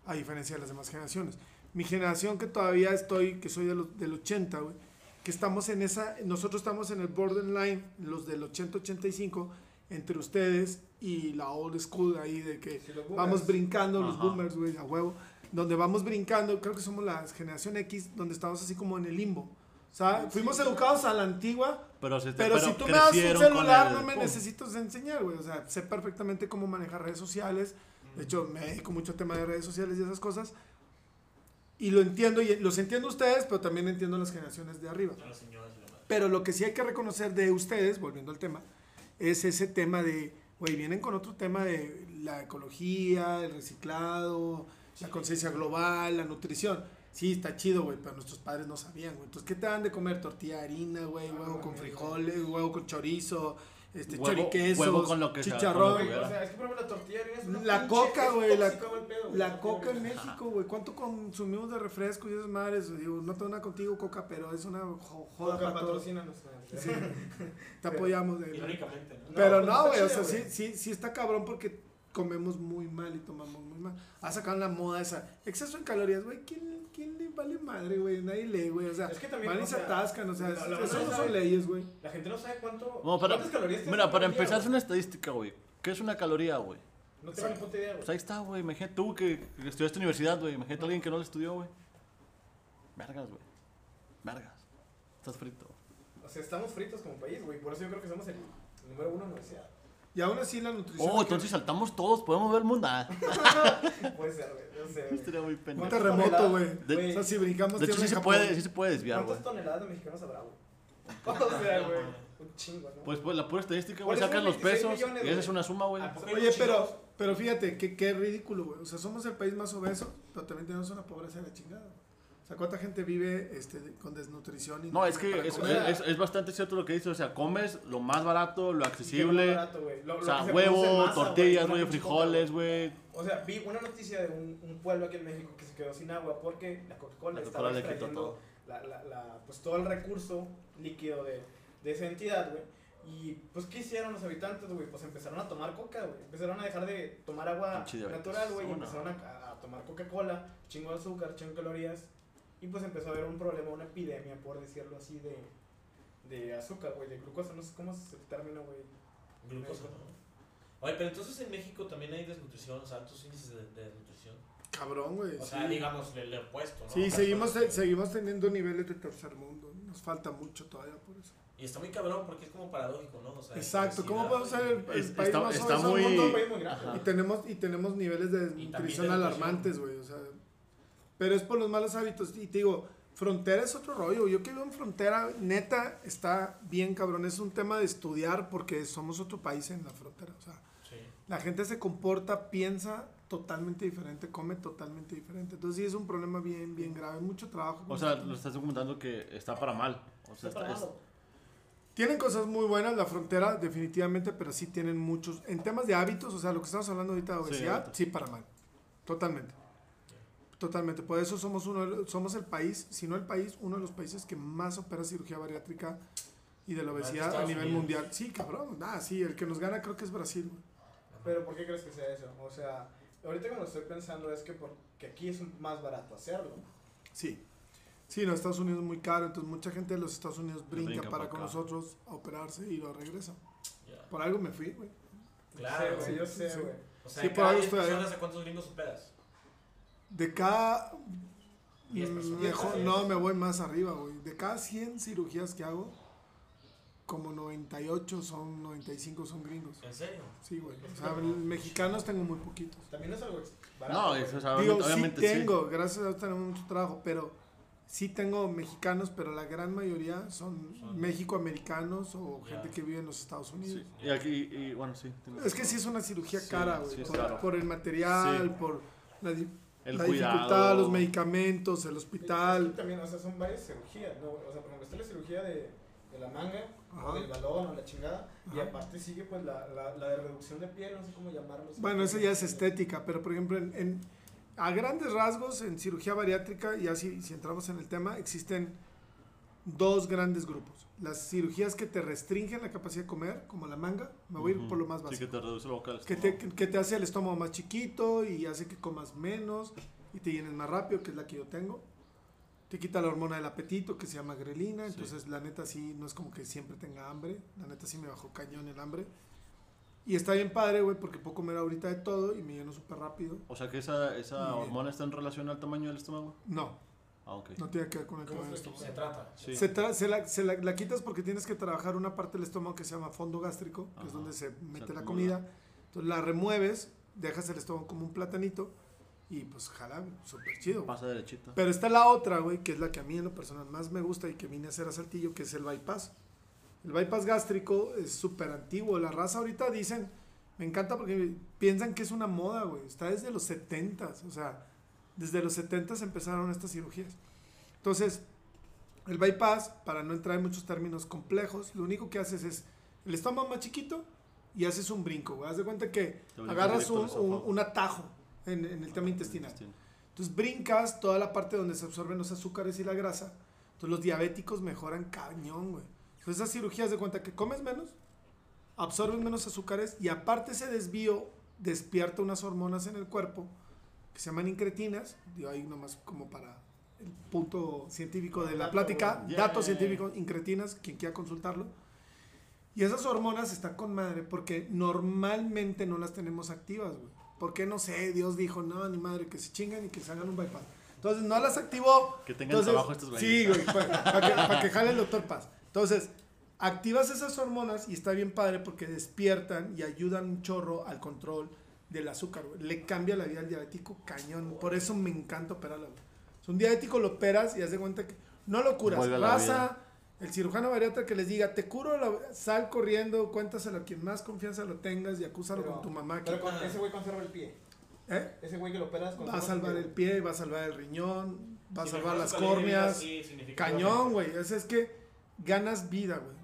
a diferencia de las demás generaciones. Mi generación que todavía estoy, que soy de los, del 80, güey, que estamos en esa, nosotros estamos en el borderline, los del 80-85, entre ustedes y la old school ahí de que Sí, los vamos brincando, los Ajá. boomers, güey, a huevo, donde vamos brincando, creo que somos la generación X, donde estamos así como en el limbo. O sea, fuimos educados a la antigua, Pero, se- pero, si tú me das un celular, el- no me pum. necesitas enseñar, güey. O sea, sé perfectamente cómo manejar redes sociales. De hecho, me dedico mucho al tema de redes sociales y esas cosas. Y lo entiendo, y los entiendo ustedes, pero también entiendo las generaciones de arriba. Pero lo que sí hay que reconocer de ustedes, volviendo al tema, es ese tema de, güey, vienen con otro tema de la ecología, el reciclado, la conciencia global, la nutrición. Sí, está chido, güey, pero nuestros padres no sabían, güey. Entonces, ¿qué te dan de comer? Tortilla de harina, güey, huevo con frijoles, huevo con chorizo, este, Huevo- choriquesos, huevo con lo que sea, chicharrón. con lo Güey, que o sea, es que por ejemplo la tortilla de harina es una La pinche- coca, güey, la, la coca en México, güey. ¿Cuánto consumimos de refresco y esas madres? Digo, no tengo nada contigo, coca, pero es una jo- joda Coca para todos. patrocínanos. Sí, te apoyamos. de- Irónicamente, ¿no? Pero No, no, pues güey, o sea, sí, sí, sí está cabrón porque comemos muy mal y tomamos muy mal. Ha sacado la moda esa. Exceso en calorías, güey. ¿Quién, ¿Quién le vale madre, güey? Nadie lee, güey. O sea, Es que también, van y o se atascan, o sea, eso no son que- leyes, güey. La gente no sabe cuánto. No, para, ¿Cuántas calorías mira, para día, empezar es una estadística, güey. ¿Qué es una caloría, güey? No tengo ni puta idea, Pues güey. ahí está, güey. Imagínate tú que, que estudiaste universidad, güey. Imagínate a alguien que no lo estudió, güey. Vergas, güey. Vergas. Estás frito. O sea, estamos fritos como país, güey. Por eso yo creo que somos el número uno en universidad. Y aún así la nutrición. Oh, entonces saltamos todos, podemos ver el mundo. Ah, Puede ser, güey. No sé, estaría muy Un pendejo. ¿Cuántas terremoto, güey. O sea, si brincamos De hecho, sí se puede, sí se puede desviar, güey. ¿Cuántas toneladas de mexicanos habrá, güey? O sea, güey. Un chingo, ¿no? Pues, pues la pura estadística, güey, sacan los 26 pesos millones, y esa es una suma, güey. ¿A poco hay Oye, pero, pero fíjate, qué, qué ridículo, güey. O sea, somos el país más obeso, pero también tenemos una pobreza de la chingada. Sea, ¿cuánta gente vive este, con desnutrición? Y No, es que es, es, es bastante cierto lo que dices, o sea, comes lo más barato, lo accesible, más barato, güey. Lo- o lo sea, huevo, masa, tortillas, güey, frijoles, coca, güey. O sea, vi una noticia de un, un pueblo aquí en México que se quedó sin agua porque la Coca-Cola La estaba extrayendo todo. la, la, la, pues todo el recurso líquido de, de esa entidad, güey. Y pues, ¿qué hicieron los habitantes, güey? Pues empezaron a tomar coca, güey. Empezaron a dejar de tomar agua natural, güey. Y empezaron a, a tomar Coca-Cola, chingo de azúcar, chingo de calorías. Y pues empezó a haber un problema, una epidemia, por decirlo así, de, de azúcar, güey, de glucosa. No sé cómo es el término, güey. Glucosa, ¿no? Oye, pero entonces en México también hay desnutrición, o sea, altos índices de, de desnutrición. Cabrón, güey. O sí. sea, digamos, el opuesto, ¿no? Sí, seguimos, que- seguimos teniendo niveles de tercer mundo. Nos falta mucho todavía por eso. Y está muy cabrón porque es como paradójico, ¿no? O sea, Exacto. ¿Cómo podemos ser el, el Es- país está- más está muy- mundo, Un país muy grande. Y tenemos, y tenemos niveles de también nutrición de alarmantes, güey. O sea, pero es por los malos hábitos. Y te digo, frontera es otro rollo. Yo que vivo en frontera, neta, está bien cabrón. Es un tema de estudiar porque somos otro país en la frontera. O sea, Sí. la gente se comporta, piensa totalmente diferente, come totalmente diferente. Entonces sí es un problema bien, bien grave. Mucho trabajo. O sea, lo estás documentando que está para mal. O sea, Está está-. Tienen cosas muy buenas la frontera, definitivamente, pero sí tienen muchos. En temas de hábitos, o sea, lo que estamos hablando ahorita de Sí, obesidad, ahorita. sí, para mal. Totalmente. Totalmente. Por eso somos uno, somos el país, si no el país, uno de los países que más opera cirugía bariátrica y de la obesidad a nivel Unidos. mundial. Sí, cabrón. Ah, sí, el que nos gana creo que es Brasil. Pero ¿por qué crees que sea eso? O sea, ahorita como estoy pensando es que porque aquí es más barato hacerlo. Sí. Sí, no, Estados Unidos es muy caro, entonces mucha gente de los Estados Unidos brinca, Brinca para pa' con acá. nosotros a operarse y lo regresa. Por algo me fui, güey. Claro, Sí, güey, yo sé, sí. güey. O sea, Sí, por algo 10 estoy allá. personas, ¿a cuántos gringos superas? De cada... Diez mm, personas. mejor- Diez. no, me voy más arriba, güey. De cada 100 cirugías que hago, como 98 son, 95 son gringos. ¿En serio? Sí, güey. O sea, mexicanos tengo muy poquitos. También es algo barato. No, eso es Digo, obviamente, sí sí. tengo, gracias a Dios tenemos mucho trabajo, pero sí tengo mexicanos, pero la gran mayoría son Son- mexicoamericanos o Ya. gente que vive en los Estados Unidos. Sí, Y aquí, y bueno, sí. Es que sí es una cirugía Sí, cara, güey. sí por, por el material, Sí. por la, El la cuidado. dificultad, los medicamentos, el Es que hospital. también, o sea, son varias cirugías, ¿no? O sea, por ejemplo, está la cirugía de, de la manga, Ajá. o del balón, o la chingada, y Ajá. aparte sigue pues la, la, la de reducción de piel, no sé cómo llamarlo. Bueno, eso ya es estética, pero por ejemplo, en, en- a grandes rasgos, en cirugía bariátrica, y así si entramos en el tema, existen dos grandes grupos. Las cirugías que te restringen la capacidad de comer, como la manga, me voy a ir por lo más Sí, básico. que te reduce la boca del que, te, que te hace el estómago más chiquito y hace que comas menos y te llenes más rápido, que es la que yo tengo. Te quita la hormona del apetito, que se llama grelina. Sí. Entonces, la neta sí, no es como que siempre tenga hambre. La neta sí me bajó cañón el hambre. Y está bien padre, güey, porque puedo comer ahorita de todo y me lleno súper rápido. O sea que esa, esa hormona está en relación al tamaño del estómago. No, Ah, ok. no tiene que ver con el ¿Cómo tamaño del se- estómago. Se trata. Sí. Se, tra- se la, se la- la quitas porque tienes que trabajar una parte del estómago que se llama fondo gástrico, que es donde se mete la comida. Entonces la remueves, dejas el estómago como un platanito y pues jala, súper chido. Pasa derechito. Pero está la otra, güey, que es la que a mí en lo personal más me gusta y que vine a hacer a Saltillo, que es el bypass. El bypass gástrico es súper antiguo. La raza ahorita dicen, me encanta porque piensan que es una moda, güey. Está desde los 70s, o sea, desde los 70s empezaron estas cirugías. Entonces, el bypass, para no entrar en muchos términos complejos, lo único que haces es el estómago más chiquito y haces un brinco, güey. Haz de cuenta que agarras un, un- esófago. un atajo en, en el tema intestinal. Intestino. Entonces brincas toda la parte donde se absorben los azúcares y la grasa. Entonces los diabéticos mejoran cañón, güey. Entonces esas cirugías de cuenta que comes menos, absorbes menos azúcares y aparte ese desvío despierta unas hormonas en el cuerpo que se llaman incretinas. Digo ahí nomás como para el punto científico de la plática, güey. datos Yeah. científicos, incretinas, quien quiera consultarlo. Y esas hormonas están con madre porque normalmente no las tenemos activas, güey. ¿Por qué? No sé, Dios dijo, no, ni madre, que se chingan y que se hagan un bypass. Entonces no las activó. Que tengan Entonces, trabajo estos güeyes. Sí, güey, para que, pa' que jale el doctor Paz. Entonces, activas esas hormonas y está bien padre porque despiertan y ayudan un chorro al control del azúcar, güey. Le cambia la vida al diabético cañón. Por eso me encanta operarlo, güey. Si un diabético lo operas y haz de cuenta que no lo curas. Vuelve a El cirujano bariatra que les diga, te curo, la- sal corriendo, cuéntaselo a quien más confianza lo tengas y acúsalo Pero- con tu mamá. que- Pero con ese güey conserva el pie. ¿eh? Ese güey que lo operas con Va a salvar el pie, va a salvar el riñón, va a salvar las córneas. Cañón, güey. Es que ganas vida, güey.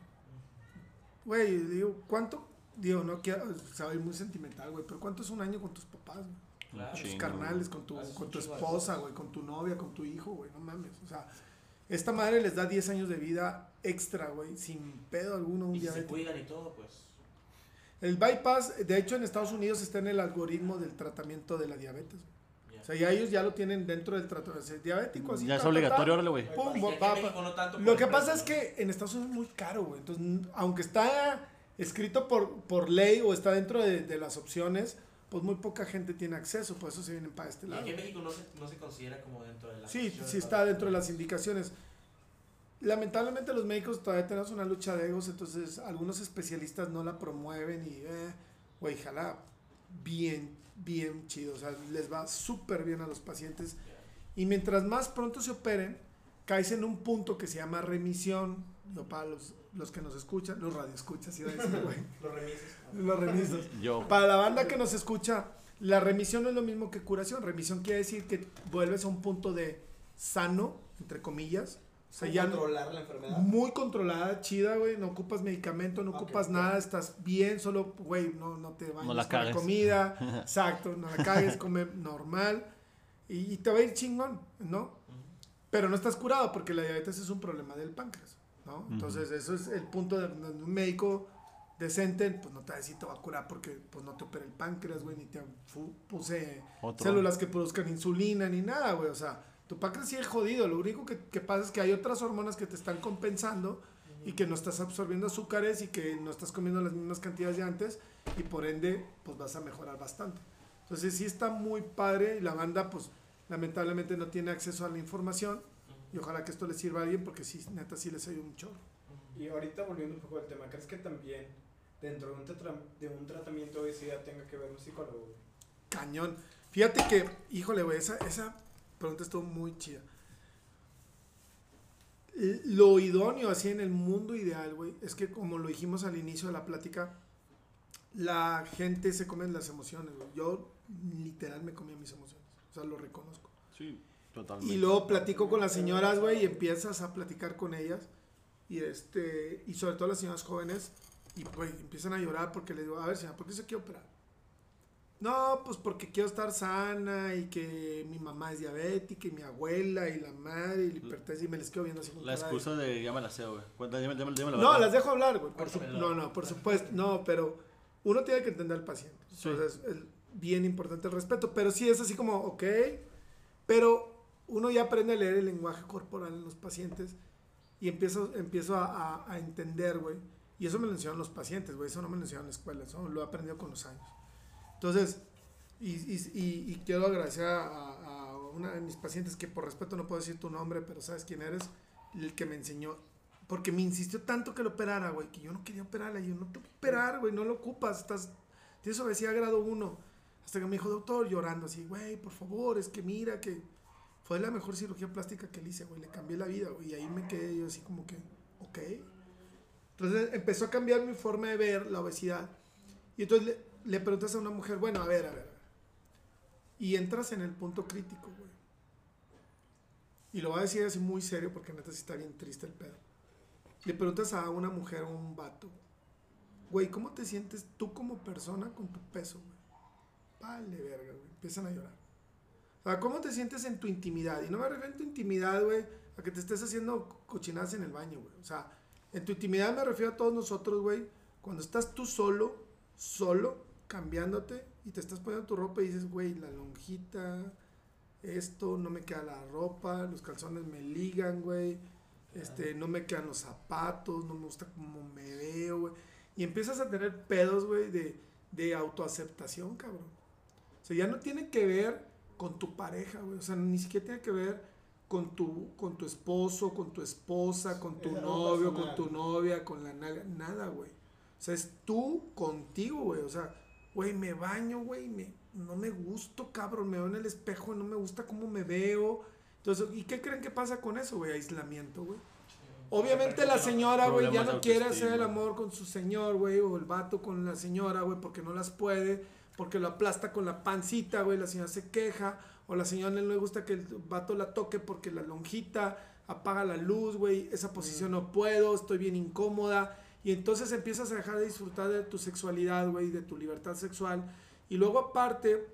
Güey, digo, ¿cuánto? Digo, no quiero, soy muy sentimental, güey, pero ¿cuánto es un año con tus papás, güey? Claro. Con tus carnales, con tu, con tu esposa, güey, con tu novia, con tu hijo, güey, no mames. O sea, esta madre les da 10 años de vida extra, güey, sin pedo alguno un Y si se cuidan y todo, pues. El bypass, de hecho, en Estados Unidos está en el algoritmo del tratamiento de la diabetes. Ya. O sea, ya ellos ya lo tienen dentro del tratamiento. Es diabético, así. Ya es obligatorio, órale, güey. Pum, Y aquí en va, México va. no tanto Lo que pasa es que en Estados Unidos es muy caro, güey. Entonces, aunque está escrito por, por ley o está dentro de, de las opciones, pues muy poca gente tiene acceso, por eso se vienen para este ¿no? Y lado. aquí en México no se, no se considera como dentro de la Sí, sí está dentro de las indicaciones. Lamentablemente los médicos todavía tenemos una lucha de egos, entonces algunos especialistas no la promueven y, eh, güey, jala bien, bien chido. O sea, les va súper bien a los pacientes. Y mientras más pronto se operen, caes en un punto que se llama remisión. Yo para los, los que nos escuchan, los radioescuchas, iba a decir, güey. Los remises. Los remisos. Yo. Para la banda que nos escucha, la remisión no es lo mismo que curación. Remisión quiere decir que vuelves a un punto de sano, entre comillas. O sea, ya controlar la enfermedad. muy controlada, chida, güey. No ocupas medicamento, no ocupas nada, estás bien, solo, güey, no, no te bañes No la con la cagues. comida. Exacto, no la cagues, come normal. Y, y te va a ir chingón, ¿no? Pero no estás curado porque la diabetes es un problema del páncreas, ¿no? Entonces, eso es el punto de un médico decente, pues no te va a decir te va a curar porque pues no te opera el páncreas, güey, ni te puse Otro. células que produzcan insulina ni nada, güey. O sea, tu páncreas sigue jodido. Lo único que, que pasa es que hay otras hormonas que te están compensando y que no estás absorbiendo azúcares y que no estás comiendo las mismas cantidades de antes y por ende, pues vas a mejorar bastante. Entonces, sí está muy padre y la banda, pues lamentablemente no tiene acceso a la información y ojalá que esto le sirva a alguien porque sí, neta, sí les ayuda un chorro. Y ahorita volviendo un poco al tema, ¿crees que también dentro de un, tetra- de un tratamiento de obesidad tenga que ver un psicólogo? güey? Cañón. Fíjate que, híjole, güey, esa, esa pregunta estuvo muy chida. Lo idóneo así en el mundo ideal, güey, es que como lo dijimos al inicio de la plática, la gente se come las emociones, güey. Yo literal me comía mis emociones, o sea, lo reconozco. Sí, totalmente. Y luego platico con las señoras, güey, y empiezas a platicar con ellas. Y este, y sobre todo las señoras jóvenes, y güey, empiezan a llorar porque les digo, a ver, señora, ¿por qué se quiere operar? No, pues porque quiero estar sana y que mi mamá es diabética y mi abuela y la madre y la hipertensión y me les quedo viendo así La excusa de ya me la sé, güey. Cuéntame, No, verdad. las dejo hablar, güey. por su-. No, no, por supuesto. No, pero uno tiene que entender al paciente. Sí. Entonces, es bien importante el respeto. Pero sí es así como, ok. Pero uno ya aprende a leer el lenguaje corporal en los pacientes y empiezo, empiezo a, entender, güey. Y eso me lo enseñaron los pacientes, güey. Eso no me lo enseñaron en la escuela. Eso lo he aprendido con los años. Entonces, y, y- y- quiero agradecer a, una de mis pacientes que por respeto no puedo decir tu nombre, pero sabes quién eres, el que me enseñó. Porque me insistió tanto que lo operara, güey, que yo no quería operarla. Yo, no te voy a operar, güey, no lo ocupas. Estás, tienes obesidad grado 1. Hasta que me dijo, doctor, llorando así, güey, por favor, es que mira que fue la mejor cirugía plástica que le hice, güey. Le cambié la vida, güey. Y ahí me quedé yo así como que, ok. Entonces empezó a cambiar mi forma de ver la obesidad. Y entonces le, preguntas a una mujer, bueno, a ver, a ver, a. Y entras en el punto crítico, güey. Y lo voy a decir así muy serio porque neta sí está bien triste el pedo. Le preguntas a una mujer o un vato, güey, ¿cómo te sientes tú como persona con tu peso, güey? Vale, verga, güey. Empiezan a llorar. Sea, ¿cómo te sientes en tu intimidad? Y no me refiero a tu intimidad, güey, a que te estés haciendo cochinadas en el baño, güey. O sea, en tu intimidad me refiero a todos nosotros, güey. Cuando estás tú solo, solo, cambiándote y te estás poniendo tu ropa y dices, güey, la lonjita, esto, no me queda la ropa, los calzones me ligan, güey. Este, no me quedan los zapatos, no me gusta cómo me veo, güey. Y empiezas a tener pedos, güey, de, de autoaceptación, cabrón. O sea, ya no tiene que ver con tu pareja, güey. O sea, ni siquiera tiene que ver con tu, con tu esposo, con tu esposa, con tu Es novio, con tu novia, con la nalga, nada, güey. O sea, es tú contigo, güey. O sea, güey, me baño, güey, me, no me gusto, cabrón. Me veo en el espejo, no me gusta cómo me veo. Entonces, ¿y qué creen que pasa con eso, güey? Aislamiento, güey. Obviamente la señora, güey, ya no quiere hacer el amor con su señor, güey, o el vato con la señora, güey, porque no las puede, porque lo aplasta con la pancita, güey, la señora se queja, o la señora no le gusta que el vato la toque porque la lonjita apaga la luz, güey, esa posición no puedo, estoy bien incómoda, y entonces empiezas a dejar de disfrutar de tu sexualidad, güey, de tu libertad sexual, y luego aparte,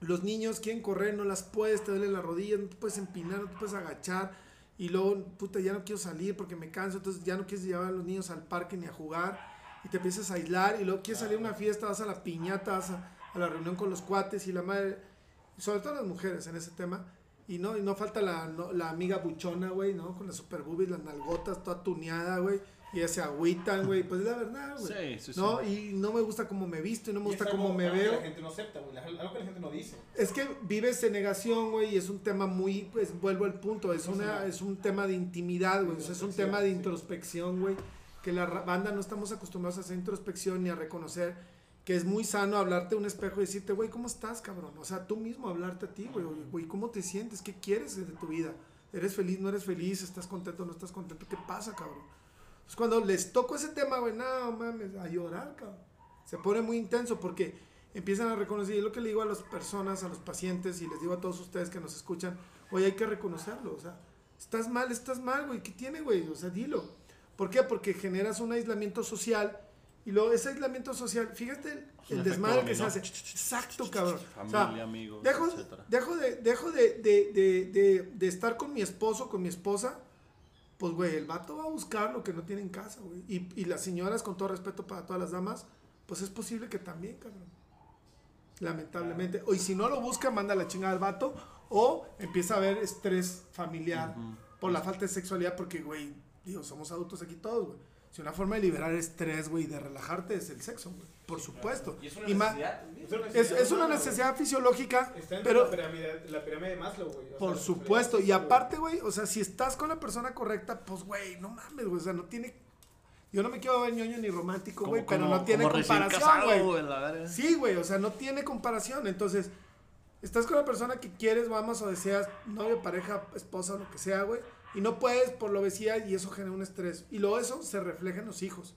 los niños quieren correr, no las puedes, te duele la rodilla, no te puedes empinar, no te puedes agachar. Y luego, puta, ya no quiero salir porque me canso, entonces ya no quieres llevar a los niños al parque ni a jugar. Y te empiezas a aislar y luego quieres salir a una fiesta, vas a la piñata, vas a, a la reunión con los cuates y la madre, sobre todo las mujeres en ese tema. Y no, y no falta la, no- la amiga buchona, güey, ¿no? Con las super boobies, las nalgotas, toda tuneada, güey. Y ya se agüitan, güey. Pues es la verdad, güey. Sí, sí, sí. ¿No? Y no me gusta cómo me visto y no me gusta algo- cómo me algo que veo. La gente no acepta, güey. Algo que la gente no dice. Es que vives en negación, güey, y es un tema muy, pues vuelvo al punto, es, una, es un tema de intimidad, güey, o sea, es un tema de sí. introspección, güey, que la banda no estamos acostumbrados a hacer introspección ni a reconocer que es muy sano hablarte a un espejo y decirte, güey, ¿cómo estás, cabrón? O sea, tú mismo hablarte a ti, güey, ¿cómo te sientes? ¿Qué quieres de tu vida? ¿Eres feliz? ¿No eres feliz? ¿Estás contento? ¿No estás contento? ¿Qué pasa, cabrón? Pues cuando les toco ese tema, güey, no mames, a llorar, cabrón. Se pone muy intenso porque empiezan a reconocer, y es lo que le digo a las personas, a los pacientes, y les digo a todos ustedes que nos escuchan, oye, hay que reconocerlo, o sea, estás mal, estás mal, güey, ¿qué tiene, güey? O sea, dilo. ¿Por qué? Porque generas un aislamiento social, y luego ese aislamiento social, fíjate el, el desmadre que se hace. Exacto, cabrón. O Familia, sea, amigos, dejo, etcétera. dejo, de, dejo de, de, de, estar con mi esposo, con mi esposa, pues, güey, el vato va a buscar lo que no tiene en casa, güey. Y, y las señoras, con todo respeto para todas las damas, pues es posible que también, cabrón. Lamentablemente. O y si no lo busca, manda la chingada al vato. O empieza a haber estrés familiar Ujú. por la falta de sexualidad, porque, güey, digo, somos adultos aquí todos, güey. Si una forma de liberar estrés, güey, de relajarte es el sexo, güey. Por supuesto. Y es una Y necesidad también. Es una es, necesidad es una necesidad fisiológica. Está en pero la, pirámide, la pirámide de Maslow, güey. Por sea, supuesto. Y aparte, güey, o sea, si estás con la persona correcta, pues, güey, no mames, güey. O sea, no tiene. Yo no me quiero ver ñoño ni romántico, güey, pero no tiene comparación, güey. Sí, güey, o sea, no tiene comparación. Entonces, estás con la persona que quieres, o amas o deseas, novio, pareja, esposa, lo que sea, güey. Y no puedes por la obesidad y eso genera un estrés. Y luego eso se refleja en los hijos.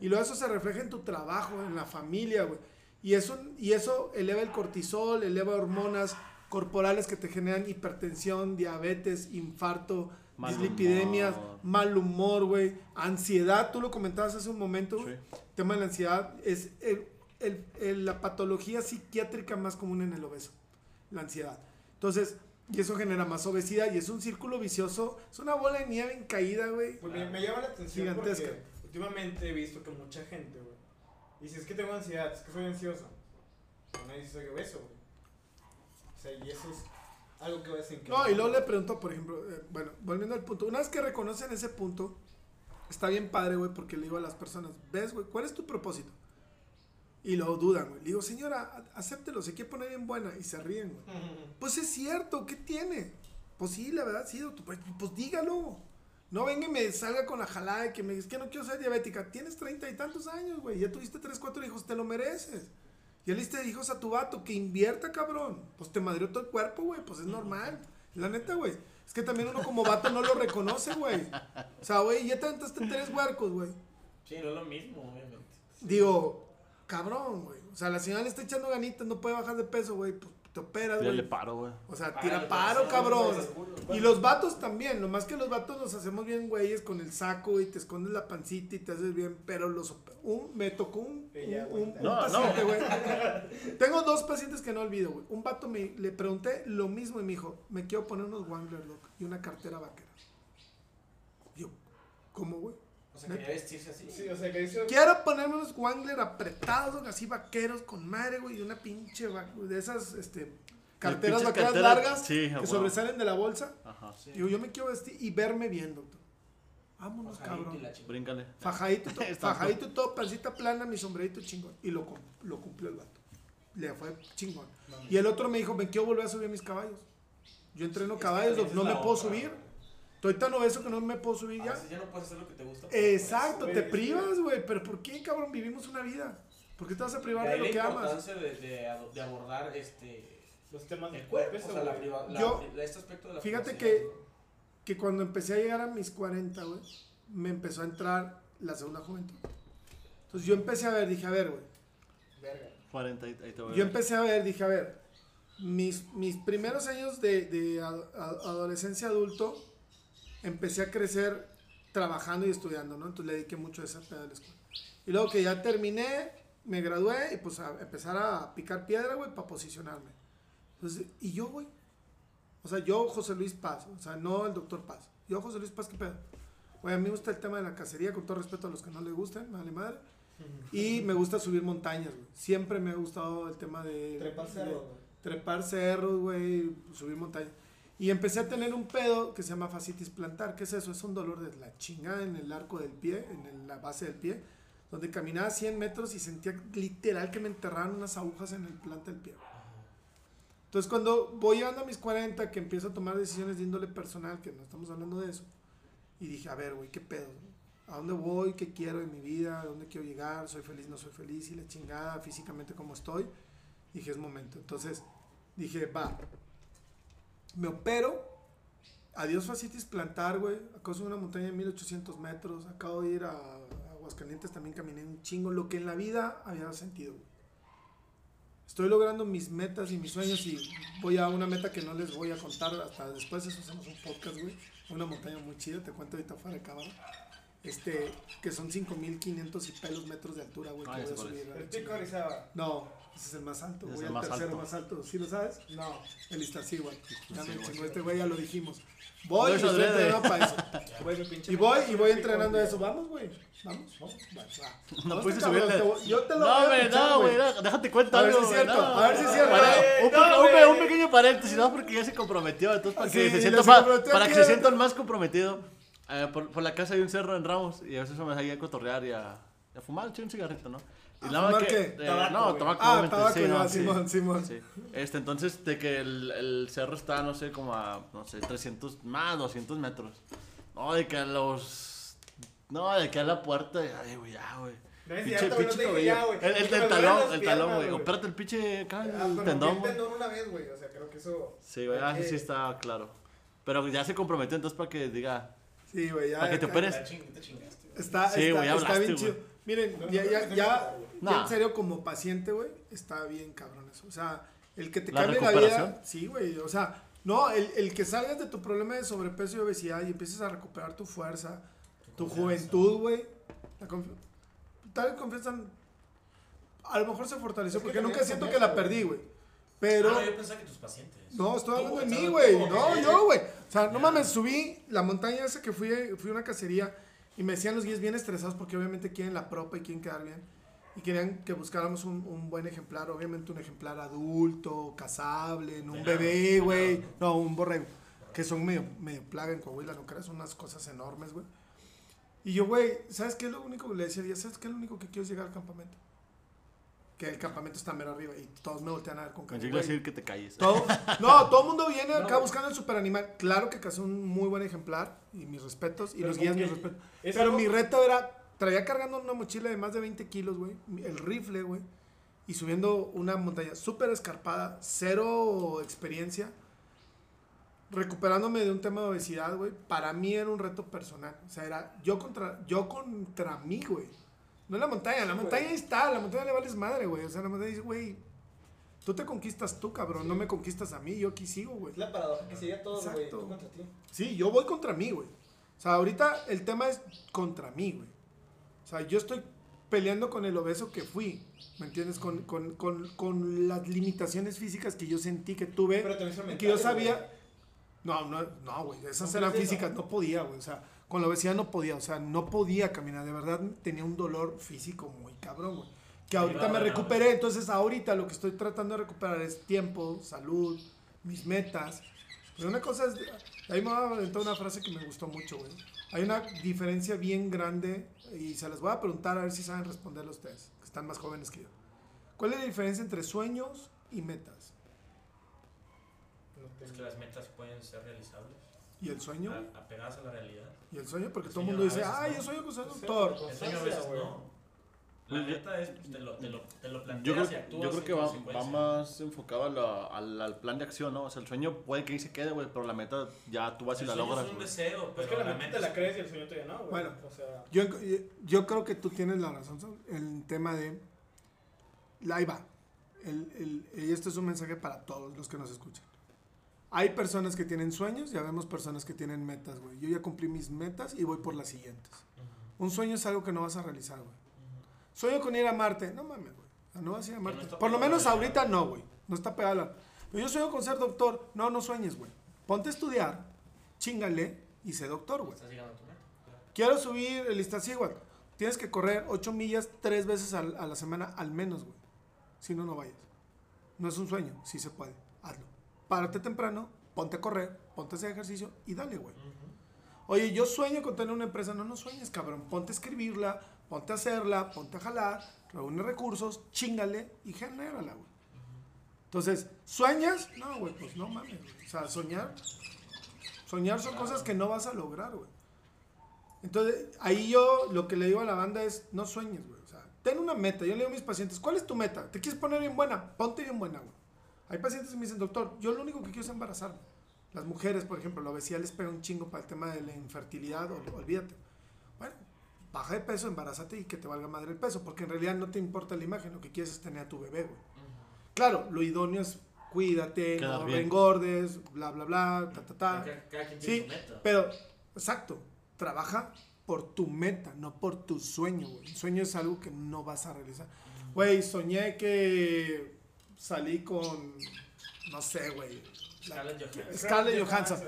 Y luego eso se refleja en tu trabajo, en la familia, güey. Y eso, y eso eleva el cortisol, eleva hormonas corporales que te generan hipertensión, diabetes, infarto, Mal dislipidemias, humor. mal humor, güey. Ansiedad, tú lo comentabas hace un momento. Sí. El tema de la ansiedad es el- el- el- la patología psiquiátrica más común en el obeso, la ansiedad. Entonces, y eso genera más obesidad y es un círculo vicioso, es una bola de nieve en caída, güey. Pues me, me llama la atención Gigantesca. porque últimamente he visto que mucha gente, güey, dice, es que tengo ansiedad, es que soy ansioso. Nadie dice soy obeso, güey. O sea, y eso es algo que va a decir que... No, y luego le pregunto, por ejemplo, eh, bueno, volviendo al punto, una vez que reconocen ese punto, está bien padre, güey, porque le digo a las personas, ves, güey, ¿cuál es tu propósito? Y lo dudan, güey. Le digo, señora, acéptelo, se quiere poner bien buena. Y se ríen, güey. Pues es cierto, ¿qué tiene? Pues sí, la verdad, sí, doctor, pues, pues dígalo. No venga y me salga con la jalada de que me dice que no quiero ser diabética. Tienes treinta y tantos años, güey. Ya tuviste tres, cuatro hijos, te lo mereces. Ya le diste hijos a tu vato, que invierta, cabrón. Pues te madrió todo el cuerpo, güey. Pues es normal. La neta, güey. Es que también uno como vato no lo reconoce, güey. O sea, güey, ya te aventaste tres huercos, güey. Sí, no es lo mismo, obviamente. Digo, cabrón, güey. O sea, la señora le está echando ganitas, no puede bajar de peso, güey. Pues te operas, Ya güey. le paro, güey. O sea, Párale, tira paro, cabrón. no. Y los vatos también, nomás que los vatos nos hacemos bien güeyes con el saco y te escondes la pancita y te haces bien, pero los un, me tocó un, un, un- No, paciente, güey. Tengo dos pacientes que no olvido, güey. Un vato me le pregunté lo mismo y me dijo, me quiero poner unos Wangler, loco, y una cartera vaquera. Yo, ¿cómo, güey? O sea, quería vestirse así. Sí, o sea, que dice... Quiero ponerme unos Wangler apretados, así vaqueros con madre, güey, y una pinche va- de esas, este, carteras vaqueras largas sí, que sobresalen de la bolsa. Ajá. Sí. Digo, yo me quiero vestir y verme bien, doctor. Vámonos, cabrón. Bríncale. Fajadito, Está fajadito y todo, pancita plana, mi sombrerito chingón. Y lo, lo cumplió el vato. Le fue chingón. Y el otro me dijo, me quiero volver a subir a mis caballos. Yo entreno que caballos, no me puedo otra, subir. Estoy tan obeso que no me puedo subir A ya. veces ya no puedes hacer lo que te gusta. Exacto, te privas, güey. Pero ¿por qué, cabrón? Vivimos una vida. ¿Por qué te vas a privar de lo que amas? importancia de, de, ado- de abordar este Los temas el del cuerpo, peso, o sea, la güey. priva- la- Yo- la- este aspecto de la fíjate que- Que cuando empecé a llegar a mis 40, güey, me empezó a entrar la segunda juventud. Entonces yo empecé a ver, dije, a ver, güey. Verga. 40, ahí ahí te voy. Yo empecé a ver, dije, a ver, mis, mis primeros años de, de adolescencia adulto, empecé a crecer trabajando y estudiando, ¿no? Entonces le dediqué mucho a esa de la escuela. Y luego que ya terminé, me gradué y pues a empezar a picar piedra, güey, para posicionarme. Entonces, y yo, güey. O sea, yo, José Luis Paz, o sea, no el doctor Paz. Yo, José Luis Paz, ¿qué pedo? Güey, a mí me gusta el tema de la cacería, con todo respeto a los que no le gusten, vale madre. Y me gusta subir montañas, güey. Siempre me ha gustado el tema de... Trepar cerros, güey. trepar cerros, güey, subir montañas. Y empecé a tener un pedo que se llama fascitis plantar. ¿Qué es eso? Es un dolor de la chingada en el arco del pie, en la base del pie, donde caminaba 100 metros y sentía literal que me enterraban unas agujas en el planta del pie. Entonces cuando voy llegando a mis 40, que empiezo a tomar decisiones de índole personal, que no estamos hablando de eso, y dije, a ver, güey, ¿qué pedo? ¿A dónde voy? ¿Qué quiero en mi vida? ¿A dónde quiero llegar? ¿Soy feliz? ¿No soy feliz? Y la chingada físicamente como estoy. Dije, es momento. Entonces dije, va, me opero. Adiós fascitis plantar, güey. Acabo de una montaña de 1800 metros. Acabo de ir a Aguascalientes, también caminé un chingo. Lo que en la vida había sentido, güey. Estoy logrando mis metas y mis sueños y voy a una meta que no les voy a contar hasta después. Eso hacemos un podcast, güey. Una montaña muy chida, te cuento ahorita fuera de cámara. Este, que son 5500 y pelos metros de altura, güey. Ah, que voy a subir, El pico. Orizaba. No, ese es el más alto. Voy el más tercero alto. más alto. ¿Sí lo sabes? No. El Iztaccíhuatl. Ya me Iztaccíhuatl. chingó este güey, ya lo dijimos. Voy y No, estoy entrenando para eso. Güey, Y voy y voy entrenando eso. Vamos, güey. Vamos, vamos. Va, va. No pudiste cabrón, subirle. Yo te lo No, voy a güey, no, güey, no, déjate cuenta A ver algo, si es güey, cierto, no. a ver si es cierto. Para- Güey, un, no, pe- un pe- güey. un pequeño paréntesis, no, porque ya se comprometió, entonces para que se sientan más, comprometió eh, por, por la casa hay un cerro en Ramos y a veces me salía a cotorrear y a, a fumar, un cigarrito, ¿no? Y ¿A nada más fumar que, qué? eh, Tabaco, no, tabaco, Ah, obviamente, tabaco, sí, no, sí. Simón, Simón. Sí. Este, entonces, de que el, el cerro está, no sé, como a, no sé, 300, más, 200 metros. No, de que a los, no, de que a la puerta, ay, güey, ya, güey. No es Pinche, cierto, no ya, güey. El, el, el talón, el talón, güey. Opérate el pinche, acá, Ah, el tendón, el tendón una vez, güey. O sea, creo que eso. Sí, güey, ah, hay sí está claro. Pero ya se comprometió, entonces para que diga, Sí, güey, ya. para que te operes. Está, Sí, está, güey, ya está hablaste, bien chido. Miren, ya, ya, ya, ya en serio, como paciente, güey, está bien cabrón eso. O sea, el que te ¿La cambie la vida. Sí, güey. O sea, no, el, el que salgas de tu problema de sobrepeso y obesidad y empieces a recuperar tu fuerza, tu juventud, güey. Tal vez confianza. A lo mejor se fortaleció Es que porque nunca siento que la perdí, güey. Pero. Ah, yo pensaba que tus pacientes. No, estoy hablando de mí, güey. No, yo, güey. O sea, no mames, subí la montaña esa que fui, fui a una cacería y me decían los guías bien estresados porque obviamente quieren la propa y quieren quedar bien. Y querían que buscáramos un, un buen ejemplar, obviamente un ejemplar adulto, casable, no un Venado, bebé, güey. No, un borrego. Que son medio, medio plaga en Coahuila, ¿no crees? Son unas cosas enormes, güey. Y yo, güey, ¿sabes qué es lo único que le decía? ¿Sabes qué es lo único que quiero es llegar al campamento? Que el campamento está mero arriba y todos me voltean a ver con cara. Consigo güey, decir que te calles. todo, no, todo el mundo viene No, acá buscando el super animal. Claro que casó un muy buen ejemplar y mis respetos. Y Pero los guías que mis respetos. es Pero mi reto era, traía cargando una mochila de más de 20 kilos, güey. El rifle, güey. Y subiendo una montaña súper escarpada, cero experiencia. Recuperándome de un tema de obesidad, güey. Para mí era un reto personal. O sea, era yo contra, yo contra mí, güey. No la montaña, la Sí, montaña ahí está, la montaña le vales madre, güey. O sea, la montaña dice, güey, tú te conquistas tú, cabrón, no me conquistas a mí, yo aquí sigo, güey. Es la paradoja que sigue a todos, güey. Tú contra ti. Sí, yo voy contra mí, güey. O sea, ahorita el tema es contra mí, güey. O sea, yo estoy peleando con el obeso que fui, ¿me entiendes? Con, con, con, con las limitaciones físicas que yo sentí que tuve. Pero y que yo sabía... No, no, no, güey. Esas ¿No eran físicas, no podía, güey. O sea, con la obesidad no podía, o sea, no podía caminar. De verdad tenía un dolor físico muy cabrón, güey. Que ahorita me recuperé. Entonces, ahorita lo que estoy tratando de recuperar es tiempo, salud, mis metas. Pero una cosa es. Ahí me va a aventar una frase que me gustó mucho, güey. Hay una diferencia bien grande y se las voy a preguntar a ver si saben responderlo ustedes, que están más jóvenes que yo. ¿Cuál es la diferencia entre sueños y metas? Es que las metas pueden ser realizables. ¿Y el sueño? a- Apegadas a la realidad. ¿Y el sueño? Porque El todo el mundo dice, ay, no. yo soy un Sí, doctor. El sueño a veces güey. no. La neta es, pues, te lo, te lo, te lo planteas Yo creo, y actúas yo creo que va, va más enfocado a la- al, al plan de acción, ¿no? O sea, el sueño puede que ahí se quede, güey, pero la meta ya tú vas y El la sueño logras, es un deseo, pero Es que la la meta te la es- crees y el sueño todavía no, güey. Bueno. O sea, Yo, yo creo que tú tienes la razón, el tema de... Ahí va. El, el- y esto es un mensaje para todos los que nos escuchan. Hay personas que tienen sueños y vemos personas que tienen metas, güey. Yo ya cumplí mis metas y voy por las siguientes. Un sueño es algo que no vas a realizar, güey. Sueño con ir a Marte. No mames, güey. No vas a ir a no Marte. está Por lo menos ahorita no, güey. No está pegado. a la- Pero yo sueño con ser doctor. No, no sueñes, güey. Ponte a estudiar, chingale y sé doctor, güey. Estás llegando a tu meta. Quiero subir el Iztaccíhuatl. Tienes que correr 8 millas tres veces a la semana al menos, güey. Si no, no vayas. No es un sueño, sí se puede. Hazlo. Párate temprano, ponte a correr, ponte a hacer ejercicio y dale, güey. Oye, yo sueño con tener una empresa. No, no sueñes, cabrón. Ponte a escribirla, ponte a hacerla, ponte a jalar, reúne recursos, chingale y genérala, güey. Entonces, ¿sueñas? No, güey, pues no mames. O sea, soñar. Soñar son cosas que no vas a lograr, güey. Entonces, ahí yo lo que le digo a la banda es, no sueñes, güey. O sea, ten una meta. Yo le digo a mis pacientes, ¿cuál es tu meta? ¿Te quieres poner bien buena? Ponte bien buena, güey. Hay pacientes que me dicen, doctor, yo lo único que quiero es embarazarme. Las mujeres, por ejemplo, la obesidad les pega un chingo para el tema de la infertilidad, ol- olvídate. Bueno, baja de peso, embarázate y que te valga madre el peso, porque en realidad no te importa la imagen, lo que quieres es tener a tu bebé, güey. Claro, lo idóneo es cuídate, Quedar no engordes, bla, bla, bla, ta, ta, ta. Cada, cada quien Sí, tiene su meta. pero, exacto, trabaja por tu meta, no por tu sueño, güey. El sueño es algo que no vas a realizar. Güey, soñé que salí con, no sé, güey. Scarlett Johansson. Scarlett Johansson.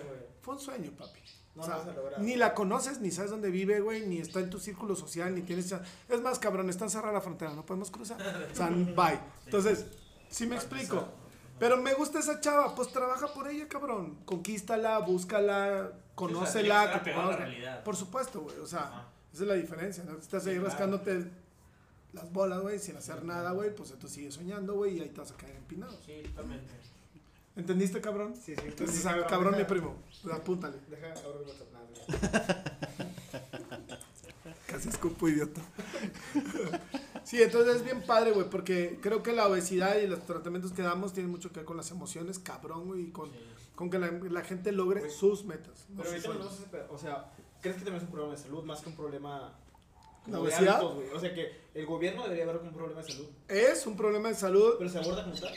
Fue un sueño, papi. No O sea, ni la conoces, ni sabes dónde vive, güey, ni está en tu círculo social, ni tienes... Es más, cabrón, está cerrada la frontera, no podemos cruzar. O sea, bye. Entonces, sí me explico. Pero me gusta esa chava, pues trabaja por ella, cabrón. Conquístala, búscala, conócela. estar que te apegado a la realidad. Por supuesto, güey. O sea, Ajá. esa es la diferencia, ¿no? Estás ahí Sí, claro. Las bolas, güey, sin hacer nada, güey. Pues tú sigues soñando, güey, y ahí te vas a caer empinado. Sí, totalmente. ¿Entendiste, cabrón? Sí, sí. Entonces, cabrón, mi primo. Apúntale. Deja, nada, Casi escupo, idiota. sí, entonces es bien padre, güey, porque creo que la obesidad y los tratamientos que damos tienen mucho que ver con las emociones, cabrón, güey, y con, Sí. con que la, la gente logre sus metas. no Pero sus ahorita esperar, o sea, ¿crees que también es un problema de salud más que un problema ¿La obesidad? O sea, que el gobierno debería como un problema de salud, Es un problema de salud. pero se aborda como tal.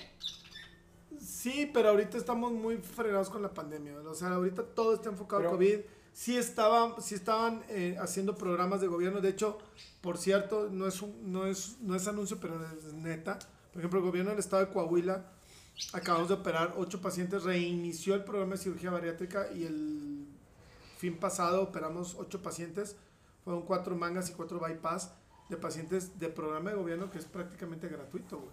Sí, pero ahorita estamos muy fregados con la pandemia. O sea, ahorita todo está enfocado Pero- a COVID. Sí, estaban, sí estaban eh, haciendo programas de gobierno. De hecho, por cierto, no es, un, no, es, no es anuncio, pero es neta. Por ejemplo, el gobierno del estado de Coahuila acabamos de operar ocho pacientes. Reinició el programa de cirugía bariátrica y el fin pasado operamos ocho pacientes. Fueron cuatro mangas y cuatro bypass de pacientes de programa de gobierno que es prácticamente gratuito, güey.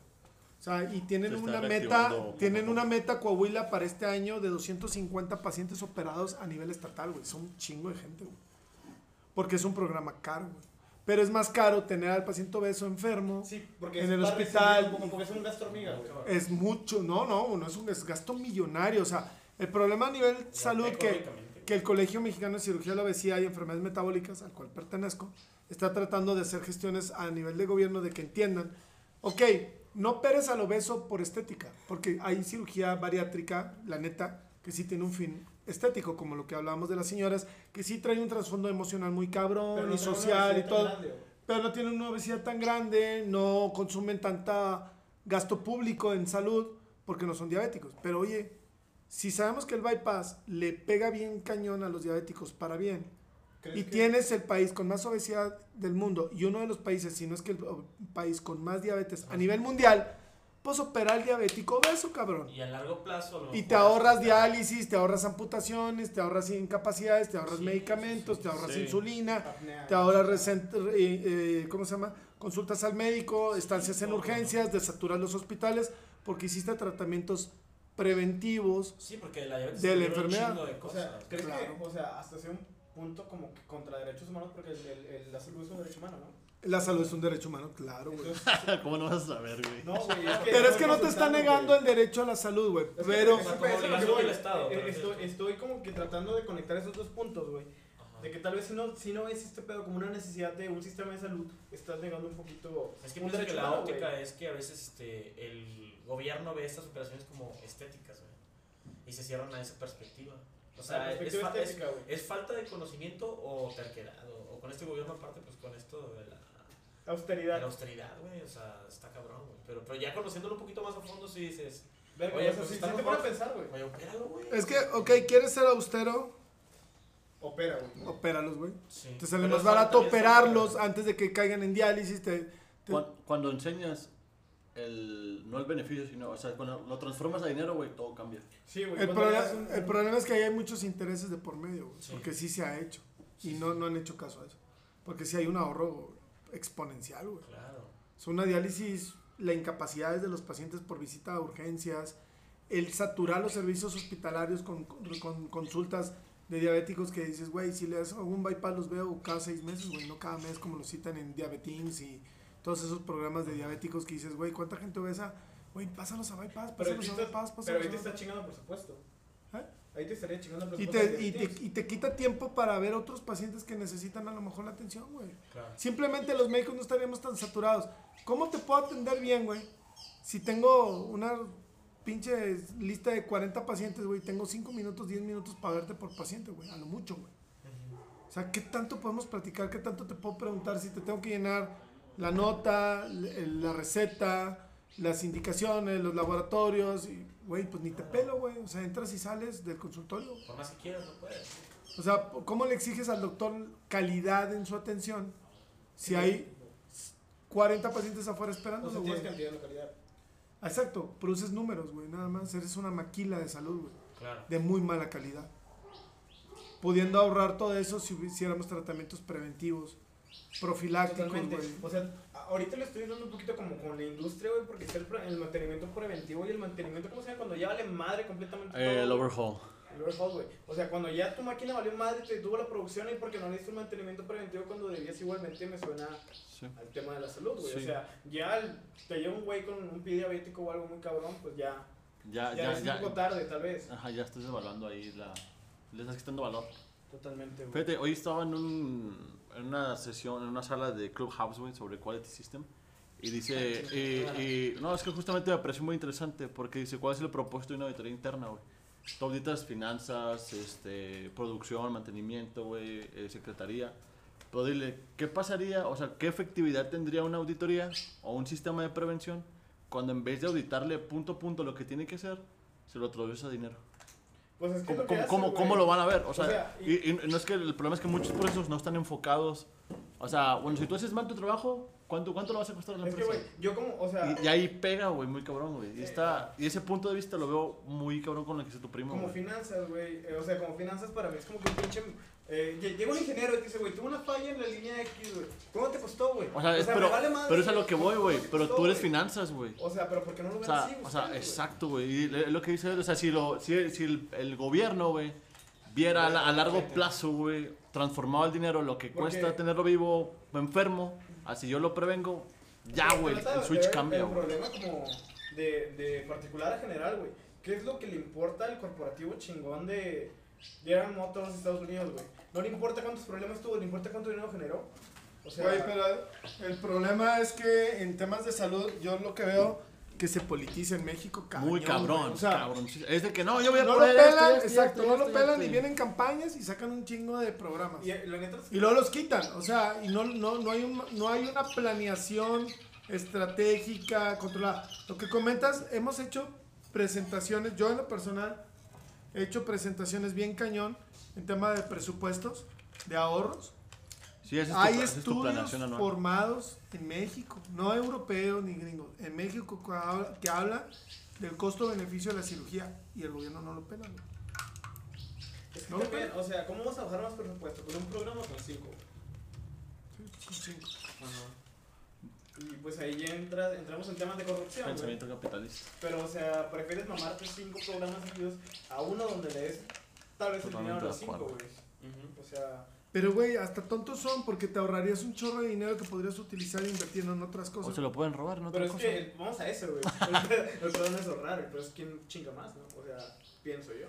O sea, y tienen una meta, tienen una meta Coahuila para este año de 250 pacientes operados a nivel estatal, güey. Son un chingo de gente, güey. Porque es un programa caro, güey. Pero es más caro tener al paciente obeso enfermo. Sí, porque En el hospital. como- porque es un gasto hormiga, güey. Es mucho, no, no, no es un es gasto millonario. O sea, el problema a nivel salud que. Que el Colegio Mexicano de Cirugía de la Obesidad y Enfermedades Metabólicas, al cual pertenezco, está tratando de hacer gestiones a nivel de gobierno de que entiendan, ok, no operes al obeso por estética, porque hay cirugía bariátrica, la neta, que sí tiene un fin estético, como lo que hablábamos de las señoras, que sí trae un trasfondo emocional muy cabrón y no una social y todo pero no tienen una obesidad tan grande, no consumen tanta gasto público en salud porque no son diabéticos. Pero oye, si sabemos que el bypass le pega bien cañón a los diabéticos para bien, ¿Crees y que- tienes el país con más obesidad del mundo y uno de los países, si no es que el país con más diabetes a nivel mundial, pues opera al diabético obeso, cabrón. Y a largo plazo. lo Y te ahorras diálisis, te ahorras amputaciones, te ahorras incapacidades, te ahorras Sí, medicamentos, sí, te ahorras sí. insulina, Apnea. te ahorras recent- eh, eh, ¿cómo se llama? Consultas al médico, estancias en todo, urgencias, desaturas los hospitales, porque hiciste tratamientos preventivos. Sí, porque la diabetes De la enfermedad. de O cosas. sea, ¿crees Claro. que, o sea, hasta ese un punto como que contra derechos humanos, porque el, el, el- la salud es un derecho humano, ¿no? La salud es un derecho humano, claro, güey. ¿Cómo no vas a saber, güey? no, güey, es que Pero es que no te está negando güey. el derecho a la salud, güey. Es que- Pero, es que Estado, Eh, estoy, es- estoy como que tratando de conectar esos dos puntos, güey. Ajá. De que tal vez si no, si no ves este pedo como una necesidad de un sistema de salud, estás negando un poquito. Es que un que la humano, óptica güey. es que a veces este, el gobierno ve estas operaciones como estéticas, güey. Y se cierran a esa perspectiva. O sea, La es, perspectiva fa- es- estética, güey. es falta de conocimiento o terquedad. O, o con este gobierno aparte, pues con esto de la, de Austeridad. la austeridad, güey. O sea, está cabrón, güey. Pero, pero ya conociéndolo un poquito más a fondo, sí dices, Verga, Oye, pues si, te pones a pensar, güey. oye, opéralo, güey. Es que, ok, quieres ser austero, Opera, güey. opéralos, güey. Sí. Te sale Pero más barato operarlos antes de que caigan en diálisis. Te, te- Cuan- Cuando, enseñas el, no el beneficio, sino, o sea, cuando lo transformas a dinero, güey, todo cambia. Sí, güey. el, problema, le das un- el problema es que ahí hay muchos intereses de por medio, güey, Sí. porque sí se ha hecho. Sí, y no, no han hecho caso a eso. Porque sí hay un ahorro exponencial, güey. Claro. Es una diálisis, la incapacidad de los pacientes por visita a urgencias, el saturar los servicios hospitalarios con, con- con consultas de diabéticos que dices, güey, si les hago un bypass los veo cada seis meses, güey, no cada mes como lo citan en Diabetins y todos esos programas de diabéticos que dices, güey, ¿cuánta gente obesa? Güey, pásanos a bypass, Pero te a bypass, pero pásanos ahí te está chingando presupuesto. ¿Eh? Ahí te estaría chingando Y presupuesto. te, y, te, y te quita tiempo para ver otros pacientes que necesitan a lo mejor la atención, güey. Claro. Simplemente los médicos no estaríamos tan saturados. ¿Cómo te puedo atender bien, güey? Si tengo una pinche lista de 40 pacientes, güey, tengo 5 minutos, 10 minutos para verte por paciente, güey, a lo mucho, güey. O sea, ¿qué tanto podemos platicar? ¿Qué tanto te puedo preguntar si te tengo que llenar la nota, l- la receta, las indicaciones, los laboratorios? Y, güey, pues ni te pelo, güey. O sea, entras y sales del consultorio. Por más que quieras, no puedes. O sea, ¿cómo le exiges al doctor calidad en su atención si hay 40 pacientes afuera O esperando, sea, güey? tienes cantidad de localidad. Exacto, produces números, güey, nada más. Eres una maquila de salud, güey, Claro. de muy mala calidad. Pudiendo ahorrar todo eso si hiciéramos tratamientos preventivos, Totalmente. güey. O sea, ahorita le estoy dando un poquito como con la industria, güey, porque está el, el mantenimiento preventivo y el mantenimiento, ¿cómo se llama? Cuando ya vale madre completamente todo, El overhaul. El overhaul, güey. O sea, cuando ya tu máquina valió madre, te tuvo la producción y porque no le hiciste un mantenimiento preventivo cuando debías igualmente me suena Sí. al tema de la salud, güey. O Sí. sea, ya el- te lleva un güey con un pie diabético o algo muy cabrón, pues ya, Ya, ya, ya, es ya. un poco tarde, tal vez. Ajá, ya estás evaluando ahí la. Le estás quitando valor. Totalmente, güey. Fíjate, hoy estaba en, un, en una sesión, en una sala de Clubhouse, güey, sobre Quality System. Y dice, y, y- no, es que justamente me pareció muy interesante porque dice, ¿cuál es el propósito de una auditoría interna, güey? Tú auditas finanzas, este, producción, mantenimiento, güey, eh, secretaría. Pero dile, ¿qué pasaría, o sea, qué efectividad tendría una auditoría o un sistema de prevención cuando en vez de auditarle punto a punto lo que tiene que hacer, se lo traduce a dinero? Pues es que ¿Cómo, lo que cómo, cómo- lo van a ver? O O sea, sea, y, y no es que el problema es que muchos procesos no están enfocados. O sea, bueno, si tú haces mal tu trabajo, ¿cuánto, cuánto le vas a costar a la Es que, empresa? güey, yo como, o sea, y, y ahí pega, güey, muy cabrón, güey. Y, está, y ese punto de vista lo veo muy cabrón con lo que dice tu primo, como güey. finanzas, güey, eh, o sea, como finanzas para mí es como que un pinche... Eh, lle- llega un ingeniero y te dice, güey, tuve una falla en la línea X, güey. ¿Cómo te costó, güey? O sea, es- me pero, vale madre, pero es a lo que ¿cómo- voy, güey. Pero costó, tú eres güey? finanzas, güey. O sea, pero ¿por qué no lo O ven sea, así? o sea, güey? exacto, güey. Y le- lo que dice o sea, si, lo, si, si el, el gobierno, güey, viera a, a largo plazo, güey, transformado el dinero, lo que Porque- cuesta tenerlo vivo, enfermo, así yo lo prevengo, ya, güey, el de switch cambia, El güey. problema como de, de particular a general, güey. ¿Qué es lo que le importa al corporativo chingón de General Motors de Estados Unidos, güey? No le importa cuántos problemas tuvo, le importa cuánto dinero generó. O sea, Güey, pero el problema es que en temas de salud, yo lo que veo que se politiza en México, cabrón. Muy cabrón, O sea, cabrón. Es de que no, yo voy a no lo poner esto, pelan, esto, exacto, esto, no lo pelan y vienen campañas y sacan un chingo de programas. y eh, la neta es Y luego los quitan, o sea, y no, no, no, hay, un- no hay una planeación estratégica, controlada. Lo que comentas, hemos hecho presentaciones, yo en lo personal he hecho presentaciones bien cañón en tema de presupuestos, de ahorros. Sí, es tu, Hay es estudios formados en México, no europeos ni gringos, en México que habla, que habla del costo-beneficio de la cirugía y el gobierno no lo pela. Es que No, también, o sea, ¿cómo vas a bajar más presupuesto? ¿Con un programa con cinco? Sí, son cinco. Y pues ahí ya entra, entramos en temas de corrupción. Pensamiento capitalista. Pero, o sea, prefieres mamarte cinco programas seguidos a uno donde le des tal vez el dinero a Totalmente los cinco, güey. O sea, Pero, güey, hasta tontos son porque te ahorrarías un chorro de dinero que podrías utilizar invirtiendo en otras O cosas. se lo pueden robar otra Pero es cosa. que vamos a eso, güey. El problema es ahorrar, pero es quien chinga más, ¿no? O sea, pienso yo.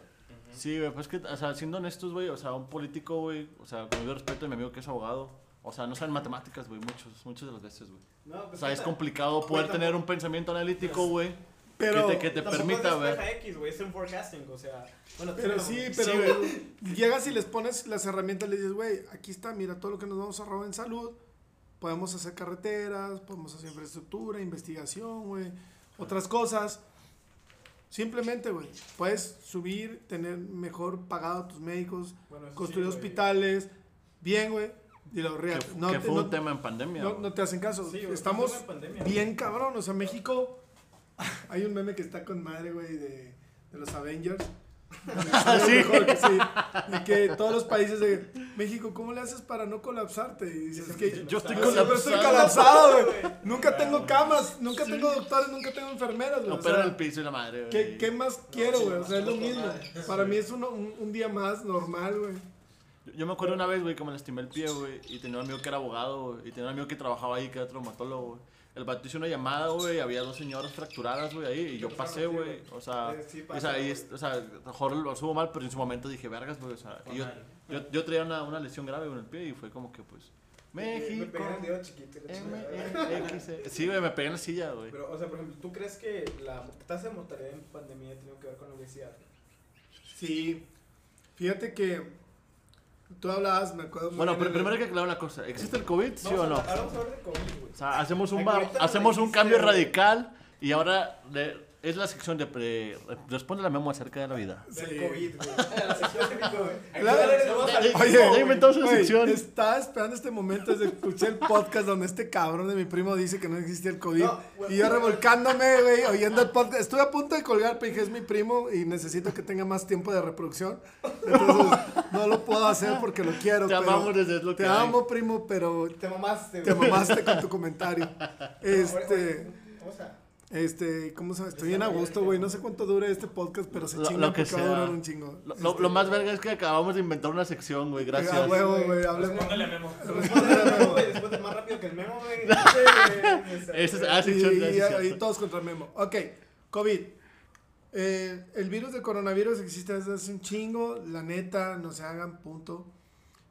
Sí, güey, pues que, o sea, siendo honestos, güey, o sea, un político, güey, o sea, con mi respeto de mi amigo que es abogado, o sea, no saben matemáticas, güey, muchos, muchas de las veces, güey. No, O pues sea, es complicado Güey, poder tampoco- tener un pensamiento analítico, güey, Pero, que te, que te permita, espeja X, güey, es un forecasting, o sea. Bueno, pero sí, Sí, pero llegas y les pones las herramientas, le dices, güey, aquí está, mira todo lo que nos vamos a ahorrar en salud. Podemos hacer carreteras, podemos hacer infraestructura, investigación, güey, otras cosas. Simplemente, güey, puedes subir, tener mejor pagado a tus médicos, Bueno, construir sí, hospitales, bien, güey. Y lo Que, real. que No, te- fue no- un tema en pandemia. no, no te hacen caso. Sí, Estamos bien cabrón. O sea, México. Hay un meme que está con madre, güey, de, de los Avengers. Sí. Mejor que sí. Y que todos los países de México, ¿cómo le haces para no colapsarte? Y dices, es que Yo estoy siempre estoy colapsado. colapsado, güey. Nunca tengo camas, nunca tengo doctores, nunca tengo enfermeras, güey. No, O pero sea, en el piso y la madre, güey. ¿qué, qué más quiero, sí, güey? O sea, es lo mismo. Para mí es uno- un, un día más normal, güey. Yo, yo me acuerdo una vez, güey, que me lastimé el pie, güey, y tenía un amigo que era abogado, güey, y tenía un amigo que trabajaba ahí, que era traumatólogo, güey. El vato hizo una llamada, güey, había dos señoras fracturadas, güey, ahí, y yo pasé, güey, o sea, sí o sea, y o sea, a lo mejor lo subo mal, pero en su momento dije, vergas, güey, o sea, y yo, yo, yo traía una, una lesión grave en el pie y fue como que, pues, Me México, dedo chiquito. E. Sí, güey, me pegué en la silla, güey. Pero, o sea, por ejemplo, ¿tú crees que la tasa de mortalidad en pandemia tiene que ver con la obesidad? Sí. Fíjate que tú hablabas, me acuerdo. muy Bueno, pero primero hay que aclarar una cosa, ¿existe el COVID, sí Vamos o no? Ahora vamos a hablar de COVID, güey. O sea, hacemos un, bar- hacemos un cambio radical y ahora le- es la sección de pre- responde la memo acerca de la vida. Del Sí. COVID, güey. La sección de COVID. Claro. Oye, una güey, sección. Estaba esperando este momento desde que escuché el podcast donde este cabrón de mi primo dice que no existía el COVID. No, y yo revolcándome, güey, oyendo el podcast. Estuve a punto de colgar, pero dije, es mi primo y necesito que tenga más tiempo de reproducción. Entonces, no lo puedo hacer porque lo quiero. Te pero- amamos desde lo que Te hay. amo, primo, pero Te mamaste, te güey. mamaste con tu comentario. Este, Vamos a. este, ¿cómo se llama? Estoy bien a gusto, güey. No sé cuánto dure este podcast, pero se Lo- chinga lo que porque va a sea. durar un chingo. Lo, Este, lo más verga es que acabamos de inventar una sección, güey, gracias. A huevo, güey, hablemos. Respóndele a Memo. Güey, Después de más rápido que el memo, güey. Güey. Ese es- ah, sí, y, sí, y cierto. todos contra el Memo. Ok, COVID. Eh, el virus del coronavirus existe desde hace un chingo. La neta, no se hagan, punto.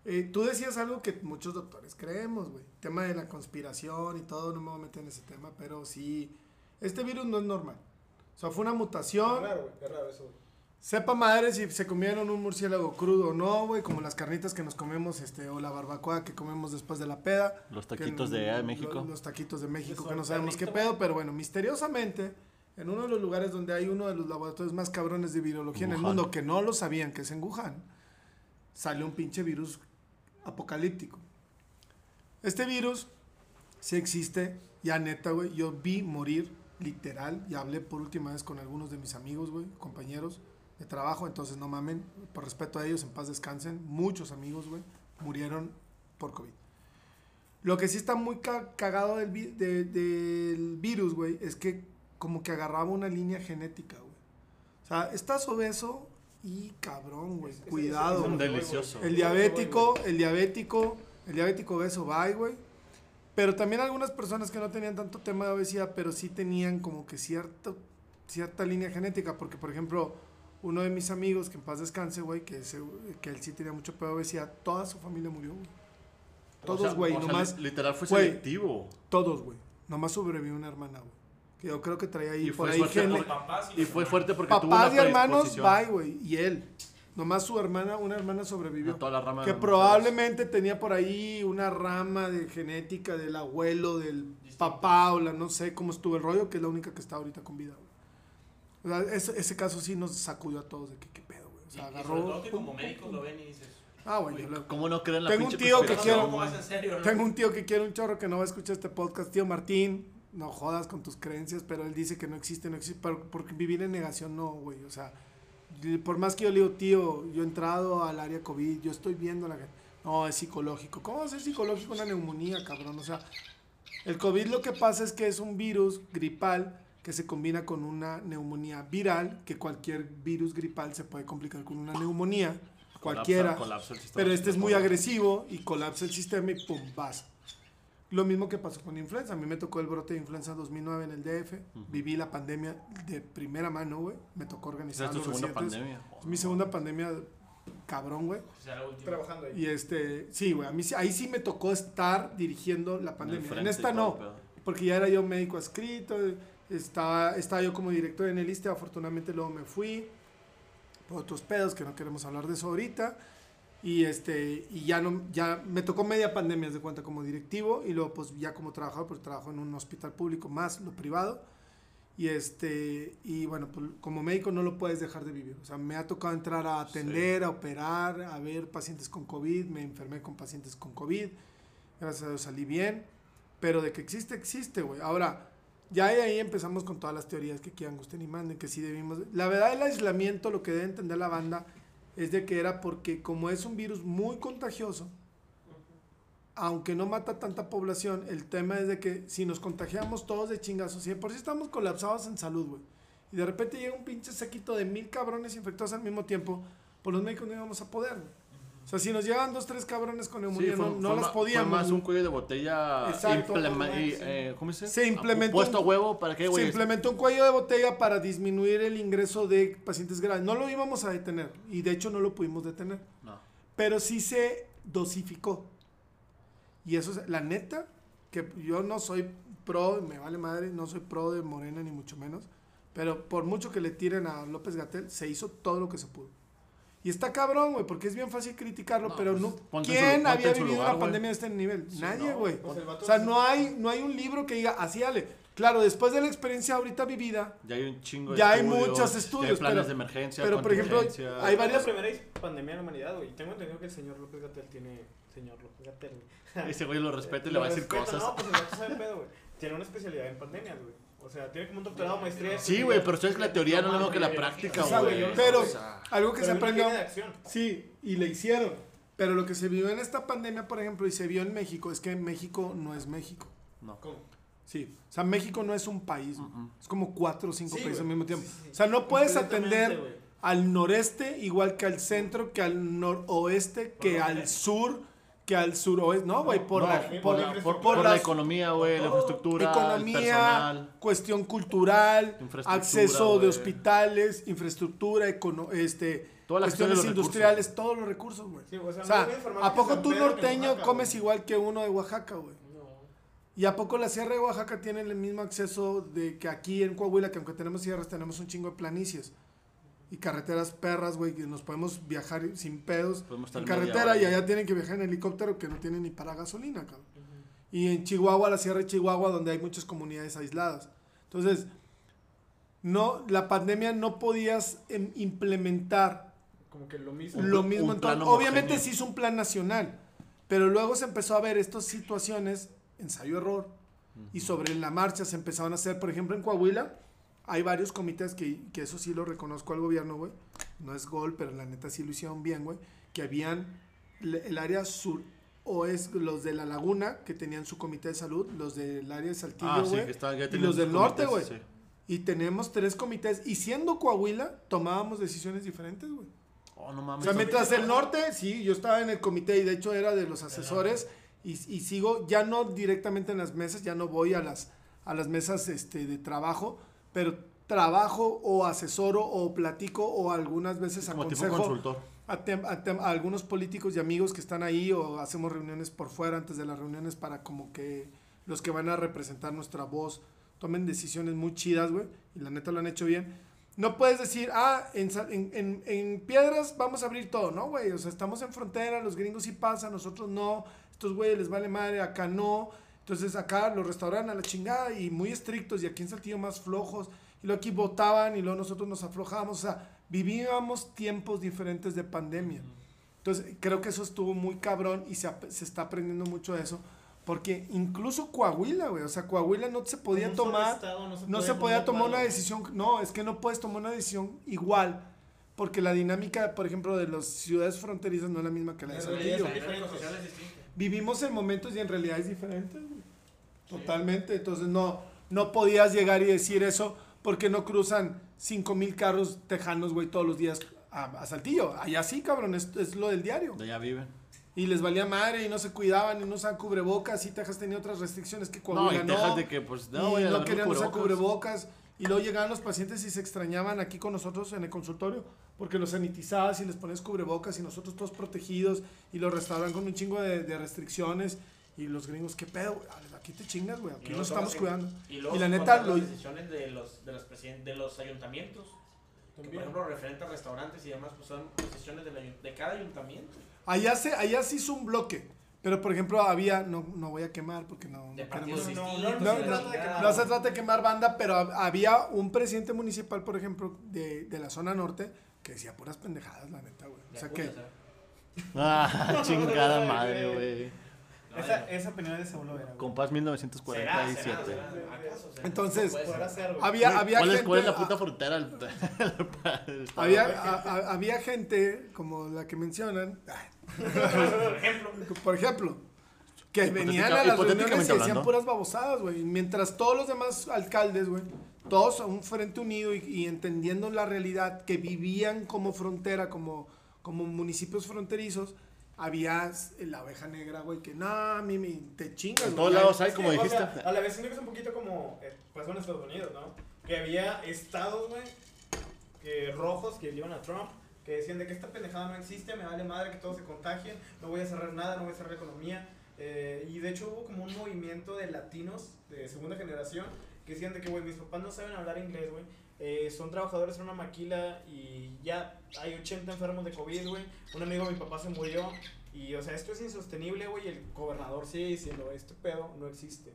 Eh, tú decías algo que muchos doctores creemos, güey. Tema de la conspiración y todo, no me voy a meter en ese tema, pero sí. Este virus no es normal. O sea, fue una mutación. raro, güey. Es raro eso, güey. Sepa madre si se comieron un murciélago crudo o no, güey, como las carnitas que nos comemos, este, o la barbacoa que comemos después de la peda. Los que taquitos n- de de México. Los, taquitos de México, que no sabemos qué pedo, pero bueno, misteriosamente, en uno de los lugares donde hay uno de los laboratorios más cabrones de virología en el Wuhan. mundo, que no lo sabían, que es en Wuhan, salió un pinche virus apocalíptico. Este virus sí existe, ya neta, güey, yo vi morir literal y hablé por última vez con algunos de mis amigos, güey, compañeros de trabajo, entonces no mamen, por respeto a ellos, en paz descansen, muchos amigos, güey, murieron por COVID. Lo que sí está muy ca- cagado del, vi- de- del virus, güey, es que como que agarraba una línea genética, güey. O sea, estás obeso y cabrón, güey, cuidado. Un güey. delicioso. El diabético, el diabético, el diabético obeso, bye, güey. Pero también algunas personas que no tenían tanto tema de obesidad, pero sí tenían como que cierto, cierta línea genética. Porque, por ejemplo, uno de mis amigos, que en paz descanse, güey, que, ese- que él sí tenía mucho pedo de obesidad, toda su familia murió, güey. Todos, O sea, güey, o sea, literal fue selectivo. todos, güey. Nomás sobrevivió una hermana, güey. Que yo creo que traía ahí Y por fue ahí papás Y fue hermanos. fuerte porque tuvo una Papás y hermanos, bye, güey. Y él. Nomás su hermana, una hermana sobrevivió. a toda la rama Que probablemente tenía por ahí una rama de genética del abuelo, del papá o la no sé cómo estuvo el rollo, que es la única que está ahorita con vida. O sea, ese, ese caso sí nos sacudió a todos de que qué pedo, güey. O Y- sea, y agarró. sobre todo que como médicos lo ven y dices. Ah, lo- ¿Cómo no creen la Tengo un tío que quiero- es en serio? no? Tengo un tío que quiere un chorro que no va a escuchar este podcast, tío Martín. No jodas con tus creencias, pero él dice que no existe, no existe. pero- porque vivir en negación no, güey. O sea, y por más que yo le digo, tío, yo he entrado al área COVID, yo estoy viendo la gente. No, es psicológico. ¿Cómo va a ser psicológico una neumonía, cabrón? O sea, el COVID lo que pasa es que es un virus gripal que se combina con una neumonía viral, que cualquier virus gripal se puede complicar con una neumonía. cualquiera. colapsa pero este es muy agresivo y colapsa el sistema y pum, vas. Lo mismo que pasó con influenza. A mí me tocó el brote de influenza 2009 en el DF. Viví la pandemia de primera mano, güey. Me tocó Esa organizar es tu los segunda recientes. pandemia. Es mi segunda pandemia cabrón, güey. La última. Trabajando ahí. Y este, sí, güey, a mí sí- ahí sí me tocó estar dirigiendo la pandemia. En, esta no, porque ya era yo médico adscrito, estaba, estaba yo como director en el ISTE, afortunadamente luego me fui por otros pedos que no queremos hablar de eso ahorita. Y este y ya no ya me tocó media pandemia de cuenta como directivo y luego pues ya como trabajador pues trabajo en un hospital público más lo privado. Y este y bueno pues como médico no lo puedes dejar de vivir. O sea me ha tocado entrar a atender a operar a ver pacientes con covid. Me enfermé con pacientes con covid. Gracias a Dios salí bien. Pero de que existe existe güey. Ahora ya de ahí empezamos con todas las teorías que quieran gusten y manden que sí debimos la verdad el aislamiento lo que debe entender la banda es de que era porque como es un virus muy contagioso, aunque no mata tanta población, el tema es de que si nos contagiamos todos de chingazos, si por sí estamos colapsados en salud, güey, y de repente llega un pinche sequito de mil cabrones infectados al mismo tiempo, pues los médicos no íbamos a poder. O sea, si nos llegaban dos, tres cabrones con neumonía, Sí, fue, no, no fue ma- podíamos. Fue más un cuello de botella Exacto. y, eh, ¿cómo se dice? Se implementó Puesto a un- huevo para Se güey. implementó un cuello de botella para disminuir el ingreso de pacientes graves. No lo íbamos a detener y de hecho no lo pudimos detener. No. pero sí se dosificó. Y eso es, la neta, que yo no soy pro, me vale madre, no soy pro de Morena ni mucho menos, pero por mucho que le tiren a López Gatel, se hizo todo lo que se pudo. Y está cabrón, güey, porque es bien fácil criticarlo, No, pero pues, no, su- ¿quién había vivido lugar, una pandemia de este nivel? Nadie, no, güey. Pues o sea, no hay, no hay un libro que diga, así ale. Claro, después de la experiencia ahorita vivida, Ya hay un chingo de Ya hay estudios, muchos ya estudios, hay planes pero- de emergencia, pero, por ejemplo, hay Es la varias- primera pandemia de la humanidad, güey. Tengo entendido que el señor López Gatel tiene. Señor López Gatel. Ese güey lo respeta y le va a decir respeto, cosas. No, pues el vato sabe pedo, güey. Tiene una especialidad en pandemias, güey. O sea, tiene como un doctorado, maestría. Sí, güey, pero sabes que la teoría no es lo mismo que la práctica, O sea, güey. pero O algo que Pero se aprendió... Sí, y le hicieron. Pero lo que se vio en esta pandemia, por ejemplo, y se vio en México, es que México no es México. no. ¿Cómo? Sí. O sea, México no es un país. Mm-mm. Es como cuatro o cinco Sí, países al güey. mismo tiempo. Sí, sí, sí. O sea, no puedes atender al noreste igual que al centro, que al noroeste, que al sur, que al suroeste. No, güey, por, No, la, por, por, la, la- por- por por la las- economía, güey, la infraestructura, el economía, personal. cuestión cultural, Infraestructura, acceso de hospitales, infraestructura, econo- este, cuestiones industriales, todos los recursos, güey. Sí, o sea, O sea, no voy a informar ¿a que poco tú norteño Oaxaca, comes igual que uno de Oaxaca, güey? No. ¿Y a poco la Sierra de Oaxaca tiene el mismo acceso de que aquí en Coahuila, que aunque tenemos sierras, tenemos un chingo de planicies? Y carreteras perras, güey, que nos podemos viajar sin pedos Podemos en carretera hora y allá tienen que viajar en helicóptero que no tienen ni para gasolina, cabrón. Y en Chihuahua, la Sierra de Chihuahua, donde hay muchas comunidades aisladas. Entonces, no, la pandemia no podías em, implementar Como que lo mismo. lo mismo en todo. plan Obviamente se hizo un plan nacional, pero luego se empezó a ver estas situaciones, ensayo-error, y sobre la marcha se empezaban a hacer, por ejemplo, en Coahuila, hay varios comités que, que eso sí lo reconozco al gobierno, güey. No es gol, pero la neta sí lo hicieron bien, güey. Que habían el área sur o es los de la laguna que tenían su comité de salud, los del área de Saltillo, Ah, sí, güey. que estaban ya y los del norte, güey. sí. y tenemos tres comités. Y siendo Coahuila, tomábamos decisiones diferentes, güey. Oh, no O mames. sea, mientras el norte, sí, yo estaba en el comité y de hecho era de los asesores y, y sigo, ya no directamente en las mesas, ya no voy a las, a las mesas este, de trabajo, pero trabajo o asesoro o platico o algunas veces como tipo aconsejo consultor. a, tem- a tem- a algunos políticos y amigos que están ahí o hacemos reuniones por fuera antes de las reuniones para como que los que van a representar nuestra voz tomen decisiones muy chidas, güey, y la neta lo han hecho bien. No puedes decir, ah, en, en- en piedras vamos a abrir todo, ¿no, güey? O sea, estamos en frontera, los gringos sí pasan, nosotros no, estos güeyes les vale madre, acá no. Entonces acá los restauran a la chingada y muy estrictos y aquí en Saltillo más flojos. Y luego aquí votaban y luego nosotros nos aflojábamos. O sea, vivíamos tiempos diferentes de pandemia. Entonces creo que eso estuvo muy cabrón y se, se está aprendiendo mucho de eso. Porque incluso Coahuila, güey, o sea, Coahuila no se podía tomar estado no se no se podía tomar malo. una decisión, no, es que no puedes tomar una decisión igual, porque la dinámica, por ejemplo, de las ciudades fronterizas no es la misma que la de Saltillo. Vivimos en momentos y en realidades diferentes, güey. Totalmente, entonces no, no podías llegar y decir eso porque no cruzan 5 mil carros tejanos, güey, todos los días a, a Saltillo. Allá sí, cabrón, es, es lo del diario. De allá viven. Y les valía madre y no se cuidaban y no usaban cubrebocas. Y Texas tenía otras restricciones que No, Coahuila no. Texas de que, pues, no, y no querían usar cubrebocas. Y luego llegaban los pacientes y se extrañaban aquí con nosotros en el consultorio porque los sanitizabas y les ponías cubrebocas y nosotros todos protegidos y los restauraban con un chingo de, de restricciones. Y los gringos, ¿qué pedo? güey? Aquí te chingas, güey. Aquí nos estamos cuidando. Y, luego Y la neta, lo- las decisiones de los, de los, de los ayuntamientos. Que, por ejemplo, referente a restaurantes y demás, pues son decisiones ayu- de cada ayuntamiento. Allá se, allá se hizo un bloque. Pero, por ejemplo, había, no, no voy a quemar porque no, De no queremos... no, no, no, la no, no, chingada. No se trata de quemar banda, pero hab- había un presidente municipal, por ejemplo, de, de la zona norte, que decía puras pendejadas, la neta, güey. O sea que... Ah, chingada madre, güey. Esa, esa opinión es de Saulo Vera. Compás ¿Será, 1947. será, será? Será? Entonces. Había, había ¿Cuál, gente... ¿Cuál es la a- puta frontera? Había, a- a- había gente, como la que mencionan, Por ejemplo. por ejemplo, que venían a las reuniones y hablando. puras babosadas, güey. Mientras todos los demás alcaldes, güey, todos a un frente unido y, y entendiendo la realidad, que vivían como frontera, como, como municipios fronterizos, había la oveja negra, güey, que no, mimi, te chingas, En todos lados hay, Sí, como o dijiste. sea, a la vez siento que es un poquito como eh, pasó en Estados Unidos, ¿no? Que había estados, güey, que rojos que llevan a Trump, que decían de que esta pendejada no existe, me vale madre que todos se contagien, no voy a cerrar nada, no voy a cerrar la economía. Eh, y de hecho hubo como un movimiento de latinos de segunda generación que decían de que, güey, mis papás no saben hablar inglés, güey. eh, son trabajadores en una maquila y ya hay 80 enfermos de COVID, güey. Un amigo de mi papá se murió y, o sea, esto es insostenible, güey. El gobernador sigue diciendo, este pedo no existe.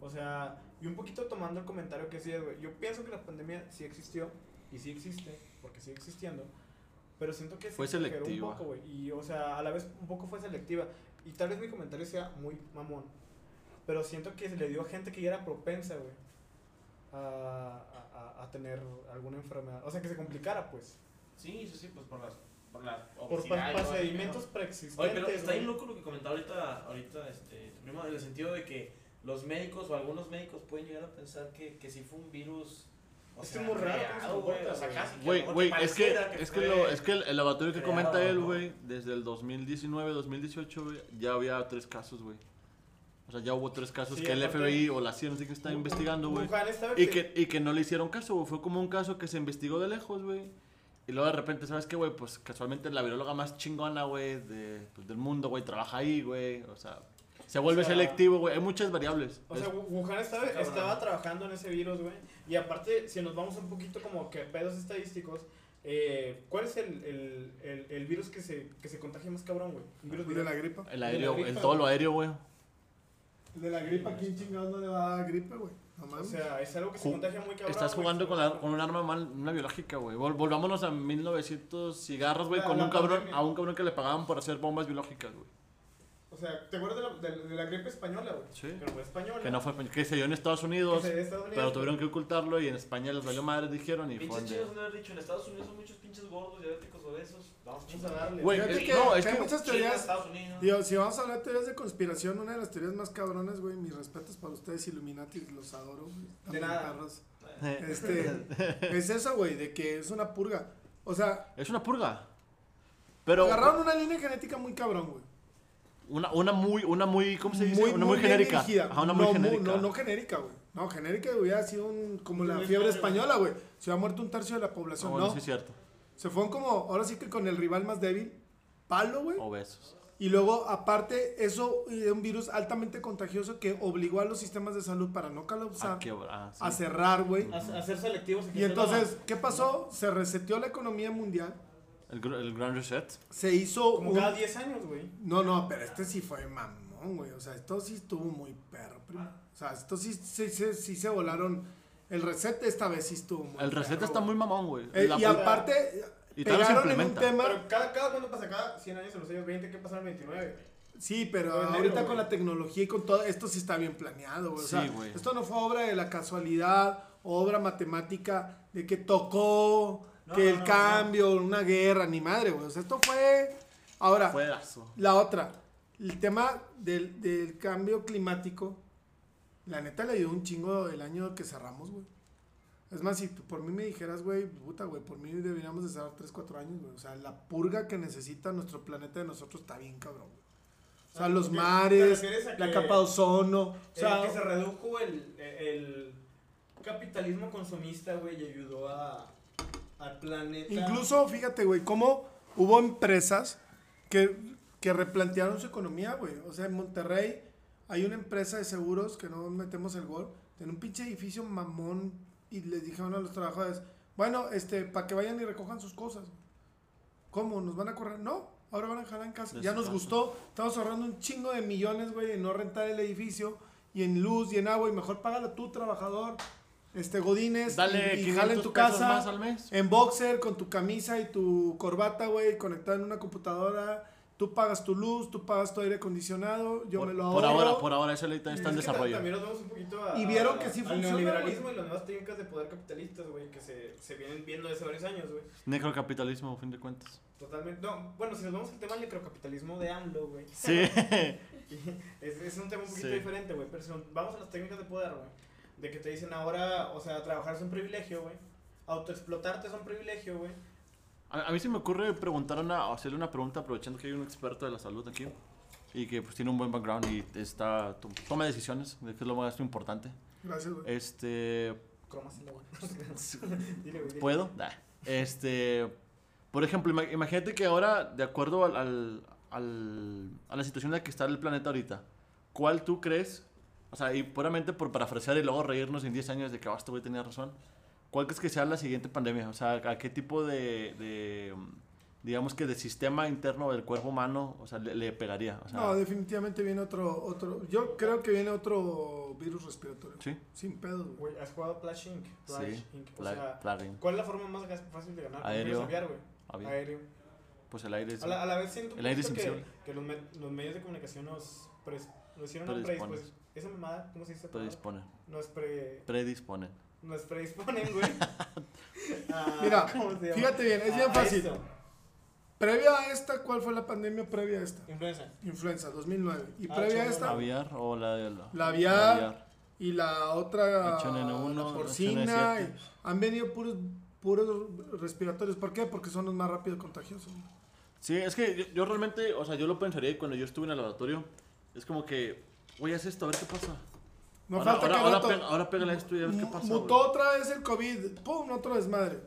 O sea, y un poquito tomando el comentario que decías, güey. Yo pienso que la pandemia sí existió y sí existe, porque sigue existiendo. Pero siento que Fue selectiva. Un poco, güey. Y, o sea, a la vez un poco fue selectiva. Y tal vez mi comentario sea muy mamón. Pero siento que se le dio a gente que ya era propensa, güey. A, a, a tener alguna enfermedad. O sea, que se complicara, pues. Sí, sí, sí, pues por las. Por la Por procedimientos preexistentes. Oye, pero está bien loco lo que comentaba ahorita, ahorita este, tu primo, en el sentido de que los médicos o algunos médicos pueden llegar a pensar que, que sí fue un virus. O Es sea, muy raro güey, comporta, o sea, güey. que es que, pareciera es que, lo, es que el, el laboratorio que creado, comenta él, güey, desde el 2019, 2018, güey, ya había tres casos, güey. O sea, ya hubo tres casos Sí, que el FBI o la CIA, no sé qué está investigando, güey. Y que- y que no le hicieron caso, güey. Fue como un caso que se investigó de lejos, güey. Y luego de repente, ¿sabes qué, güey? Pues casualmente la viróloga más chingona, güey, de, pues, del mundo, güey, trabaja ahí, güey. O sea, se vuelve O sea, selectivo, güey. Hay muchas variables. O sea, Wuhan estaba, estaba trabajando en ese virus, güey. Y aparte, si nos vamos un poquito como que pedos estadísticos, eh, ¿cuál es el, el, el, el virus que se, que se contagia más cabrón, güey? Un virus de la gripa. el aéreo, el todo lo aéreo, güey. De la gripa, ¿quién chingados no le va a dar gripe, güey? No O sea, es algo que se contagia muy cabrón. Estás jugando con, la- con un arma mal, una biológica, güey. Vol- volvámonos a 1900 cigarros, güey, con la un cabrón, pandemia. a un cabrón que le pagaban por hacer bombas biológicas, güey. O sea, ¿te acuerdas de la, de, de la gripe española, güey? Sí. Que no fue española. Que no fue, que se dio en Estados Que Unidos, se dio en Estados Unidos, pero tuvieron que ocultarlo y en España les valió madre, dijeron, y fue Pinches chinos no haber dicho, en Estados Unidos son muchos pinches gordos, diabéticos, obesos. Vamos a darle. Güey, Fíjate eh, que, no, es que hay muchas teorías. Digo, si vamos a hablar de teorías de conspiración, una de las teorías más cabronas, güey, mis respetos para ustedes, Illuminati, los adoro, güey. De nada. perros. Este, es eso, güey, de que es una purga. O sea, Es una purga. Pero agarraron una línea genética muy cabrón, güey. una, una muy, una muy, ¿cómo se dice? una muy, genérica. Ajá, una muy no, genérica. No, no genérica, güey. No, genérica hubiera sido un, como la fiebre española, güey. Se hubiera muerto un tercio de la Ah, población. bueno, no, sí es cierto. Se fueron como, ahora sí que con el rival más débil, palo, güey. Obesos. Y luego, aparte, eso de un virus altamente contagioso que obligó a los sistemas de salud para no colapsar, Ah, qué ah, sí. a cerrar, güey. A, a ser selectivos. Y entonces, ¿qué pasó? Se reseteó la economía mundial. El, el Grand Reset. Se hizo Como un- cada 10 años, güey. No, no, pero este sí fue mamón, güey. O sea, esto sí estuvo muy perro, primo. O sea, esto sí, sí, sí, sí se volaron. El reset esta vez sí estuvo muy El Reset perro, está muy mamón, güey. Eh, y aparte, Y todavía se pegaron en un implementa. tema... Pero cada, cada cuando pasa, cada 100 años en los años 20, ¿qué pasa en el 29? güey? Sí, pero ahorita con la tecnología y con todo, esto sí está bien planeado, güey. O Sí, sea, güey. esto no fue obra de la casualidad, obra matemática de que tocó, No, que no, el no, cambio, una guerra, ni madre, güey. O sea, esto fue... Ahora, Juegazo. la otra, el tema del, del cambio climático, la neta le dio un chingo el año que cerramos, güey. Es más, si por mí me dijeras, güey, puta, güey, por mí deberíamos de estar 3, 4 años, güey. O sea, la purga que necesita nuestro planeta de nosotros está bien cabrón, güey. O sea, Ah, los ¿te- te mares, la capa de ozono. O sea, que se redujo el, el capitalismo consumista, güey, y ayudó a, al planeta. Incluso, fíjate, güey, cómo hubo empresas que, que replantearon su economía, güey. O sea, en Monterrey hay una empresa de seguros que no metemos el gol, tiene un pinche edificio mamón y les dijeron a los trabajadores, bueno, este, para que vayan y recojan sus cosas. ¿Cómo? ¿Nos van a correr? No, ahora van a dejar en casa. De Ya nos gustó, estamos ahorrando un chingo de millones, güey, en no rentar el edificio y en luz y en agua y mejor págalo tú, trabajador. Este, Godines, Dale y, y 500 jala en tu casa. más al mes. En boxer, con tu camisa y tu corbata, güey, conectada en una computadora. Tú pagas tu luz, tú pagas tu aire acondicionado, yo por, me lo por ahorro. ahora, por ahora, ese ahorita está en desarrollo. También nos vemos un poquito a, Y vieron que sí al funciona, neoliberalismo güey. y las nuevas técnicas de poder capitalistas, güey, que se, se vienen viendo desde varios años, güey. Necrocapitalismo, a fin de cuentas. Totalmente. No, bueno, si nos vamos al tema del necrocapitalismo de AMLO, güey. Sí. Es, es un tema un poquito Sí. diferente, güey. Pero si nos vamos a las técnicas de poder, güey. De que te dicen ahora, o sea, trabajar es un privilegio, güey. Autoexplotarte es un privilegio, güey. A, a mí se me ocurre preguntar una, hacerle una pregunta aprovechando que hay un experto de la salud aquí y que pues tiene un buen background y está to- toma decisiones, de que es lo más importante. Gracias, güey. Este, güey. Dile, güey. dile. ¿puedo? Nah. Este, por ejemplo, ima- imagínate que ahora, de acuerdo al, al- al- a la situación en la que está el planeta ahorita, ¿cuál tú crees? O sea, y puramente por parafrasear y luego reírnos en 10 años de que basta, güey, tenía razón. ¿Cuál crees que sea la siguiente pandemia? O sea, ¿a qué tipo de, de, um, digamos que de sistema interno del cuerpo humano, o sea, le, le pegaría? O sea, No, definitivamente viene otro, otro. Yo creo que viene otro virus respiratorio. ¿Sí? Sin pedos, güey. ¿has jugado Flash Inc? Flash Sí, Inc. O pla- sea, plague, ¿cuál es la forma más fácil de ganar? Aéreo. Aviar, güey. Aéreo. Pues el aire es... A la, a la vez siento un El aire es poquito que, los, me- los medios de comunicación nos, pres, nos hicieron una predisposición. Esa mamada, ¿cómo se dice? Predisponen. Nos, pre, Predisponen. nos predisponen, güey. a- Mira. Fíjate bien, es bien a fácil. esto. Previa a esta, ¿cuál fue la pandemia previa a esta? Influenza. Influenza, 2009. Y Ah, previa a esta, ¿Aviar o la de la... La aviar. y la otra, H1N1, la porcina. H1N7. y han venido puros, puros respiratorios. ¿Por qué? Porque son los más rápido contagiosos. Sí, es que yo, yo realmente, o sea, yo lo pensaría cuando yo estuve en el laboratorio. Es como que, oye, haz esto, a ver qué pasa. No ahora, falta ahora, que ahora, pega- ahora pégale esto y a ver qué pasa. Mutó güey. otra vez el COVID. ¡Pum! Otro desmadre.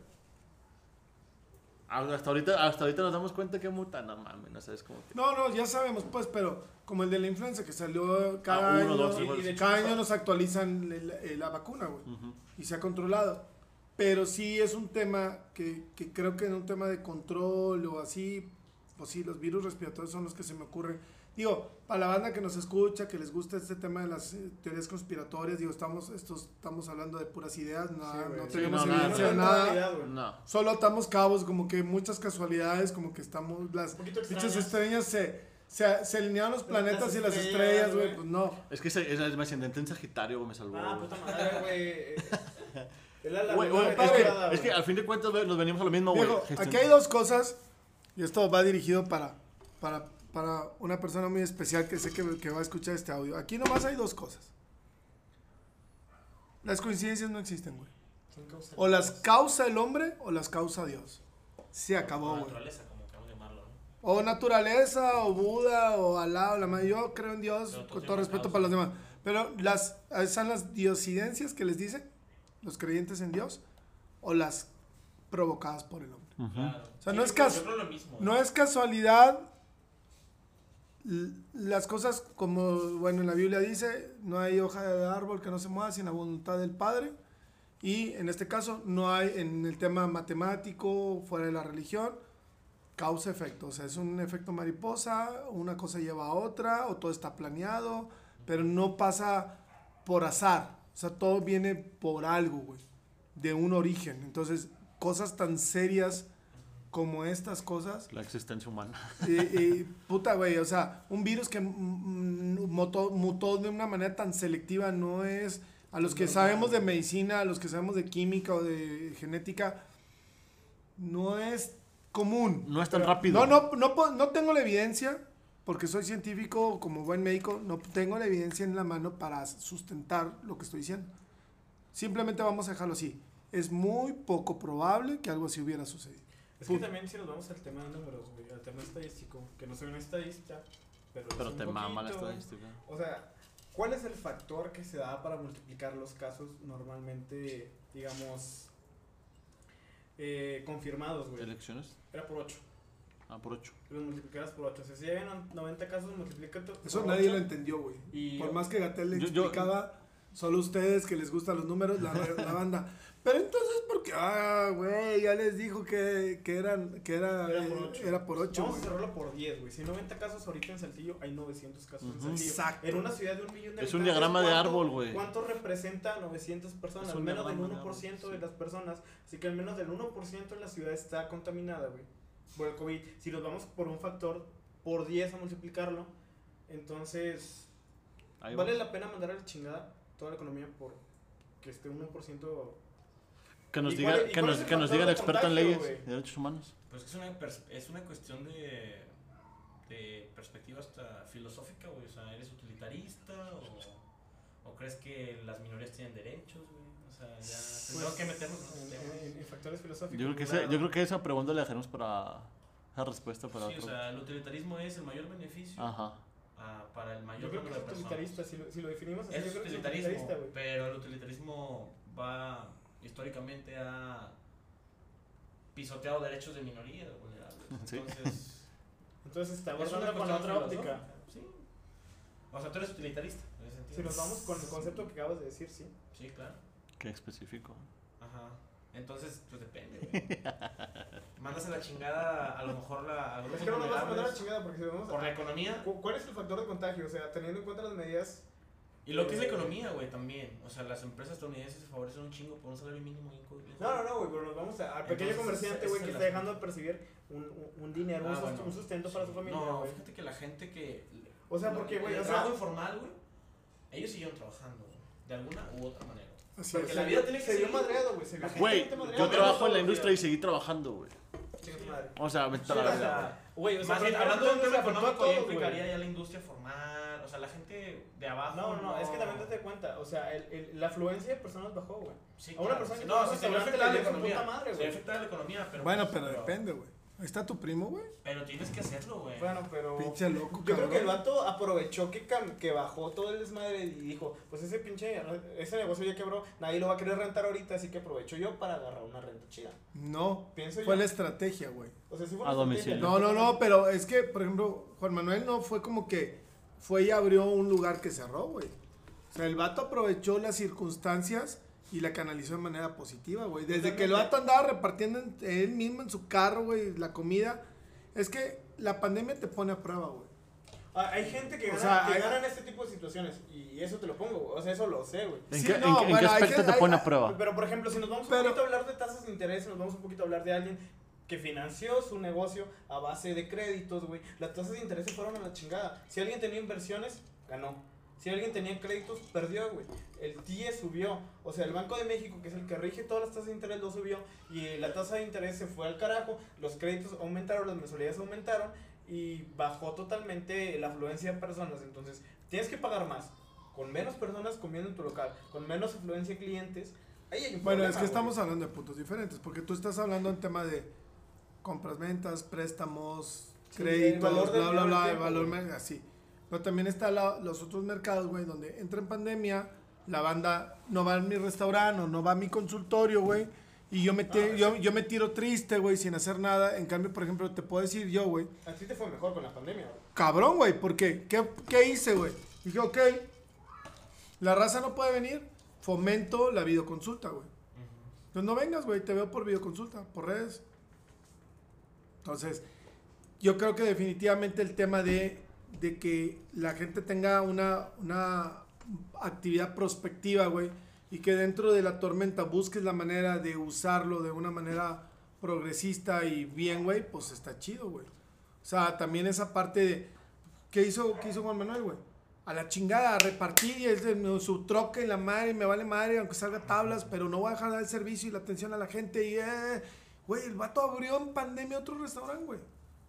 Ah, Hasta ahorita, hasta ahorita nos damos cuenta que muta, no mames, no sabes cómo que... No, no, ya sabemos, pues, pero como el de la influenza que salió cada Ah, uno, año. dos, Y- y de cada año nos actualizan el- la vacuna, güey. Ujú. y se ha controlado. Pero sí es un tema que, que creo que en un tema de control o así, pues sí, los virus respiratorios son los que se me ocurren. Digo, para la banda que nos escucha, que les gusta este tema de las eh, teorías conspiratorias, digo, estamos, estos, estamos hablando de puras ideas, no, Sí, no Sí, tenemos no, nada, evidencia de nada. No. Solo atamos cabos, como que muchas casualidades, como que estamos, las dichas extrañas. estrellas se, se, se alinearon los Las planetas y las estrellas, güey, pues no. Es que ese, ese es mi ascendente en Sagitario, güey, me salvó. Ah, puta madre, güey. Es que, es que güey. al fin de cuentas güey, nos venimos a lo mismo, güey. Aquí hay dos cosas, y esto va dirigido para, para, para una persona muy especial que sé que, que va a escuchar este audio. Aquí nomás hay dos cosas. Las coincidencias no existen, güey. Son. O las causa el hombre o las causa Dios. Se acabó, güey. naturaleza, como queramos llamarlo, ¿no? O naturaleza, o Buda, o Alá, o la madre. Yo creo en Dios, con todo respeto causa. para los demás. Pero las, están las diosidencias que les dicen, los creyentes en Dios, o las provocadas por el hombre. Ujú. Claro. O sea, no es caso-. No es casualidad las cosas como, bueno, en la Biblia dice, no hay hoja de árbol que no se mueva sin la voluntad del Padre. Y en este caso no hay en el tema matemático, fuera de la religión, causa-efecto. O sea, es un efecto mariposa, una cosa lleva a otra, o todo está planeado, pero no pasa por azar. O sea, todo viene por algo, güey, de un origen. Entonces, cosas tan serias como estas cosas La existencia humana. y, y, puta, güey, o sea, un virus que mutó, mutó de una manera tan selectiva no es... A los que sabemos de medicina, a los que sabemos de química o de genética, no es común. No es tan Pero- rápido. No, no, no, no tengo la evidencia, porque soy científico como buen médico, no tengo la evidencia en la mano para sustentar lo que estoy diciendo. Simplemente vamos a dejarlo así. es muy poco probable que algo así hubiera sucedido. Es que también si nos vamos al tema de números, güey, al tema estadístico, que no soy un estadista, pero, Pero sé te un mama la poquito, güey. estadística. O sea, ¿cuál es el factor que se da para multiplicar los casos normalmente, digamos, eh, confirmados, güey? ¿Elecciones? Era por 8. Ah, por 8. Los multiplicadas por 8. O sea, si llegan 90 casos, multiplica Eso por nadie ocho. lo entendió, güey. Y Por más que Gatel le Yo- yo- explicaba, solo ustedes que les gustan los números, la, la banda. Pero entonces, porque, ah, güey, ya les dijo que, que, eran, que era, Era por eh, ocho. era por 8, Vamos a güey. cerrarlo por 10, güey. Si 90 casos ahorita en Saltillo, hay 900 casos Ujú. en Saltillo. Exacto. En una ciudad de un millón de Es un diagrama de ¿cuánto- árbol, güey. ¿Cuánto representa 900 personas? Un menos del diagrama de 1% árbol, de las personas. Así que al menos del 1% en la ciudad está contaminada, güey. Por el COVID. Si nos vamos por un factor por 10 a multiplicarlo, entonces Ahí vale va. la pena mandar a la chingada toda la economía por que esté 1%. Que nos ¿Y diga, cuál- que nos, que nos diga el de experto en leyes güey? y derechos humanos. Pues es una, es una cuestión de, de perspectiva hasta filosófica, güey. O sea, ¿eres utilitarista o, o crees que las minorías tienen derechos, güey? O sea, ya tendremos que meternos en en, ese en- en factores filosóficos. Yo creo, que güey. esa, yo creo que esa pregunta la dejaremos para esa respuesta para Sí, o otro. sea, el utilitarismo es el mayor beneficio Ajá. Para el Yo mayor creo que número es de personas. utilitarista, si lo, si lo definimos así, Es yo creo que es utilitarismo, utilitarista, pero el utilitarismo va históricamente ha pisoteado derechos de minorías vulnerables. Sí. Entonces, Entonces está es una abordando con la otra óptica. Sí. O sea, tú eres utilitarista. en ese sentido. Si nos vamos con el concepto que acabas de decir, sí. Sí, claro. Qué específico. Ajá. Entonces, pues depende, güey. Mandas a la chingada a lo mejor la, a Es que no nos vas a mandar a la chingada porque si vamos por la economía cu- ¿Cuál es el factor de contagio? O sea, teniendo en cuenta las medidas... y lo que es la Eh, economía, güey, también. O sea, las empresas estadounidenses se favorecen un chingo por un salario mínimo bien No, no, no, güey, pero nos vamos a- al pequeño Entonces, comerciante, güey, que está dejando de percibir un, un, un dinero, un, Ah, bueno, un sustento para su familia, No, fíjate que la gente que. O sea, porque, güey, el o sea- trabajo informal, güey, ellos siguieron trabajando, güey, de alguna u otra manera. Así Porque es. la vida tiene que se vio seguir. madreado, güey, se vio Güey, gente yo trabajo en la industria y seguí trabajando, güey. Chinga tu madre. O sea, a Sí, la sea, güey, o sea, Más bien, hablando de un tema económico, güey. implicaría ya la industria formal, o sea, la gente de abajo. No, no, es que también date cuenta, o sea, el, el- la afluencia de personas bajó, güey. Sí, a una claro. persona que no, sí, en se ve afectada la su economía. puta madre, se ve afectada la economía, pero. Bueno, pues, pero depende, güey. Ahí está tu primo, güey. Pero tienes que hacerlo, güey. Bueno, pero... Pinche loco, Yo creo que el vato aprovechó que, cam- que bajó todo el desmadre y dijo, pues ese pinche, ese negocio ya quebró, nadie lo va a querer rentar ahorita, así que aprovecho yo para agarrar una renta chida. No, Pienso fue yo. la estrategia, güey. O sea, sí fue A una domicilio. estrategia. No, no, no, pero es que, por ejemplo, Juan Manuel no fue como que fue y abrió un lugar que cerró, güey. O sea, el vato aprovechó las circunstancias y la canalizó de manera positiva, güey. Desde que el vato andaba repartiendo en- él mismo en su carro, güey, la comida. Es que la pandemia te pone a prueba, güey. Ah, hay gente que O gana, sea, que hay- gana en este tipo de situaciones y eso te lo pongo, güey. O sea, eso lo sé, güey. ¿En Sí, qué, no, en qué- en bueno, qué aspecto te hay- pone a prueba? Pero, por ejemplo, si nos vamos un Pero- poquito a hablar de tasas de interés, si nos vamos un poquito a hablar de alguien que financió su negocio a base de créditos, güey, las tasas de interés se fueron a la chingada. Si alguien tenía inversiones, ganó. Si alguien tenía créditos, perdió, güey. El TIE subió. O sea, el Banco de México, que es el que rige todas las tasas de interés, lo subió. Y la tasa de interés se fue al carajo. Los créditos aumentaron, las mensualidades aumentaron. Y bajó totalmente la afluencia de personas. Entonces, tienes que pagar más. Con menos personas comiendo en tu local. Con menos afluencia de clientes. Ahí hay un Bueno, problema, es que güey. estamos hablando de puntos diferentes, porque tú estás hablando en tema de compras, ventas, préstamos, créditos, bla, bla, bla, el valor, así. Pero también está la- los otros mercados, güey, donde entra en pandemia, la banda no va a mi restaurante o no va a mi consultorio, güey, y yo me, Ah, yo, yo me tiro triste, güey, sin hacer nada. En cambio, por ejemplo, te puedo decir yo, güey, A ti te fue mejor con la pandemia, güey. cabrón, güey, ¿por qué? ¿Qué, hice, güey? Dije, ok, la raza no puede venir, fomento la videoconsulta, güey. Pues no vengas, güey, te veo por videoconsulta, por redes. Entonces, yo creo que definitivamente el tema de, de que la gente tenga una, una actividad prospectiva, güey, y que dentro de la tormenta busques la manera de usarlo de una manera progresista y bien, güey, pues está chido, güey. O sea, también esa parte de... ¿Qué hizo, qué hizo Juan Manuel, güey? A la chingada, a repartir y es de su troque y la madre, me vale madre, aunque salga tablas, pero no voy a dejar de dar el servicio y la atención a la gente. Y, eh, güey, el vato abrió en pandemia otro restaurante, güey.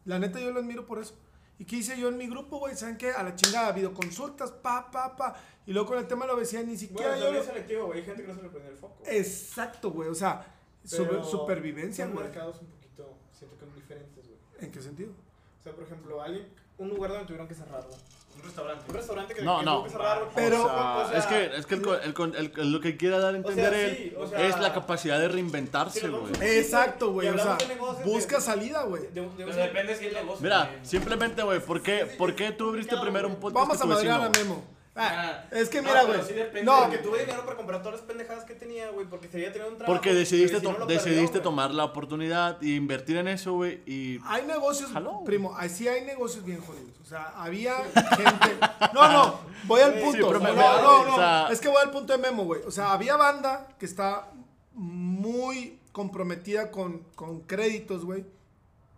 La neta, yo lo admiro por eso. ¿Y qué hice yo en mi grupo, güey? ¿Saben qué? A la chingada, videoconsultas, pa, pa, pa. Y luego con el tema de la obesidad, ni siquiera Bueno, yo... también es selectivo, güey. Hay gente que no se le prende el foco. Exacto, güey. O sea, Pero supervivencia, Son güey. mercados un poquito, siento que son diferentes, güey. ¿En qué sentido? O sea, por ejemplo, alguien, un lugar donde tuvieron que cerrar, güey. Un restaurante. Un restaurante que, No, que no. tuvo que cerrar. Pero- O sea, o sea, es que, es que el el el- el- lo que quiere dar a entender sea, él sí, o sea, es la capacidad de reinventarse, güey. Exacto, güey. Y O sea, de busca de- salida, güey. de- de- de- Pero depende si es negocio. Mira, simplemente, güey, ¿por qué, ¿por qué tú abriste primero un podcast Vamos a madrear a? Memo. Ah, Ah, es que mira, güey. sí no, Porque tuve dinero para comprar todas las pendejadas que tenía, güey, porque quería tener un trabajo. Porque decidiste, y si no to- lo perdió, decidiste tomar la oportunidad y invertir en eso, güey, y... Hay negocios, Jaló. primo, así hay negocios bien jodidos. O sea, había gente. No, no, voy al Sí, punto. no, me- no, no. o sea- es que voy al punto de Memo, güey. O sea, había banda que está muy comprometida con, con créditos, güey.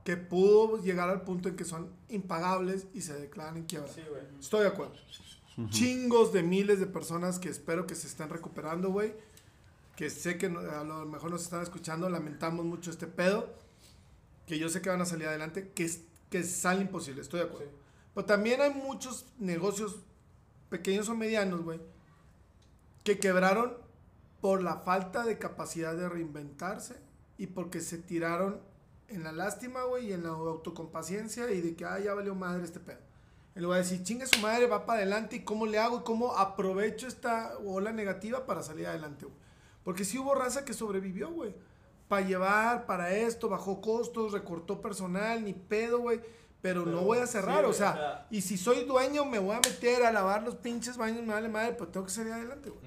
Que pudo llegar al punto en que son impagables y se declaran en quiebra. Sí, güey. Estoy de acuerdo. Chingos de miles de personas que espero que se estén recuperando, güey. Que sé que a lo mejor nos están escuchando, lamentamos mucho este pedo. Que yo sé que van a salir adelante, que, es- que sale imposible, estoy de acuerdo. Sí. Pero también hay muchos negocios pequeños o medianos, güey, que quebraron por la falta de capacidad de reinventarse y porque se tiraron en la lástima, güey, y en la autocompaciencia y de que, ah, ya valió madre este pedo. En lugar de decir, chinga su madre, va para adelante y cómo le hago y cómo aprovecho esta ola negativa para salir adelante, güey. Porque sí hubo raza que sobrevivió, güey. Para llevar, para esto, bajó costos, recortó personal, ni pedo, güey. Pero, no voy a cerrar, o, sea, o sea- y si soy dueño, me voy a meter a lavar los pinches baños, me vale madre, pero tengo que salir adelante, güey.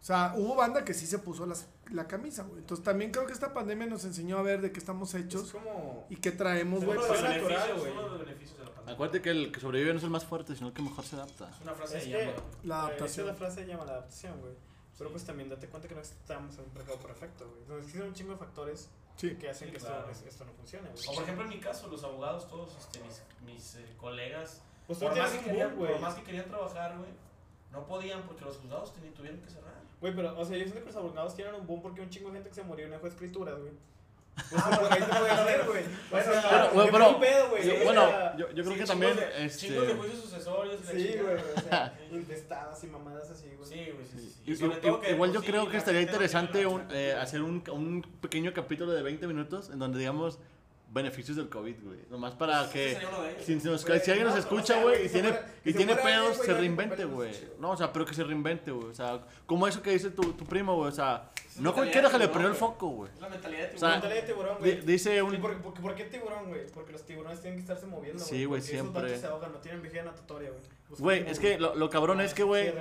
O sea, hubo banda que sí se puso las- la camisa, güey. Entonces también creo que esta pandemia nos enseñó a ver de qué estamos Es hechos como. y qué traemos, güey. para- natural, beneficios, Acuérdate que el que sobrevive no es el más fuerte, sino el que mejor se adapta. Es una frase Es de que- Yama. La Esa es adaptación. la frase llama la adaptación, güey. Pero pues también date cuenta que no estamos en un mercado perfecto, güey. Entonces existen un chingo de factores Sí. que hacen Sí, que esto, claro. es- esto no funcione, güey. O por ejemplo en mi caso, los abogados, todos este, mis, mis eh, colegas, Pues por más, que querían, boom, por más que querían trabajar, güey, no podían porque los juzgados tuvieron que cerrar. Güey, pero, o sea, yo siento que los abogados tienen un boom porque un chingo de gente que se murió no dejó escrituras, güey. Pues por ahí te puede hacer, güey. O sea, Bueno, bueno, pero- pedo, güey. yo- bueno, yo, yo creo Sí, que también, chingos de, este... chingos de juicios sucesorios. y la Sí, güey, o sea, intestadas y mamadas así, güey. Sí, güey, sí, sí. sí. Y- Y sobre y- todo que, igual pues, yo creo que estaría interesante un, eh, hacer un, un pequeño capítulo de 20 minutos en donde digamos beneficios del COVID, güey. Nomás para Sí, que si, nos- Güey, si alguien nos no, escucha, güey, güey, y que tiene, muera- y que tiene pedos, güey, se reinvente, güey. No, o sea, pero que se reinvente, güey. O sea, como eso que dice tu, tu primo, güey. O sea, Es no cualquiera se le tiburón, prendió el güey. foco, güey. Es la mentalidad de O sea, tiburón. Mentalidad de tiburón, güey. Dice ¿Y un... por, por, por qué tiburón, güey? Porque los tiburones tienen que estarse moviendo, Sí, güey, porque esos siempre. vatos se ahogan, no tienen vejiga natatoria, güey. Güey, es que lo, lo cabrón es que, Sí, güey,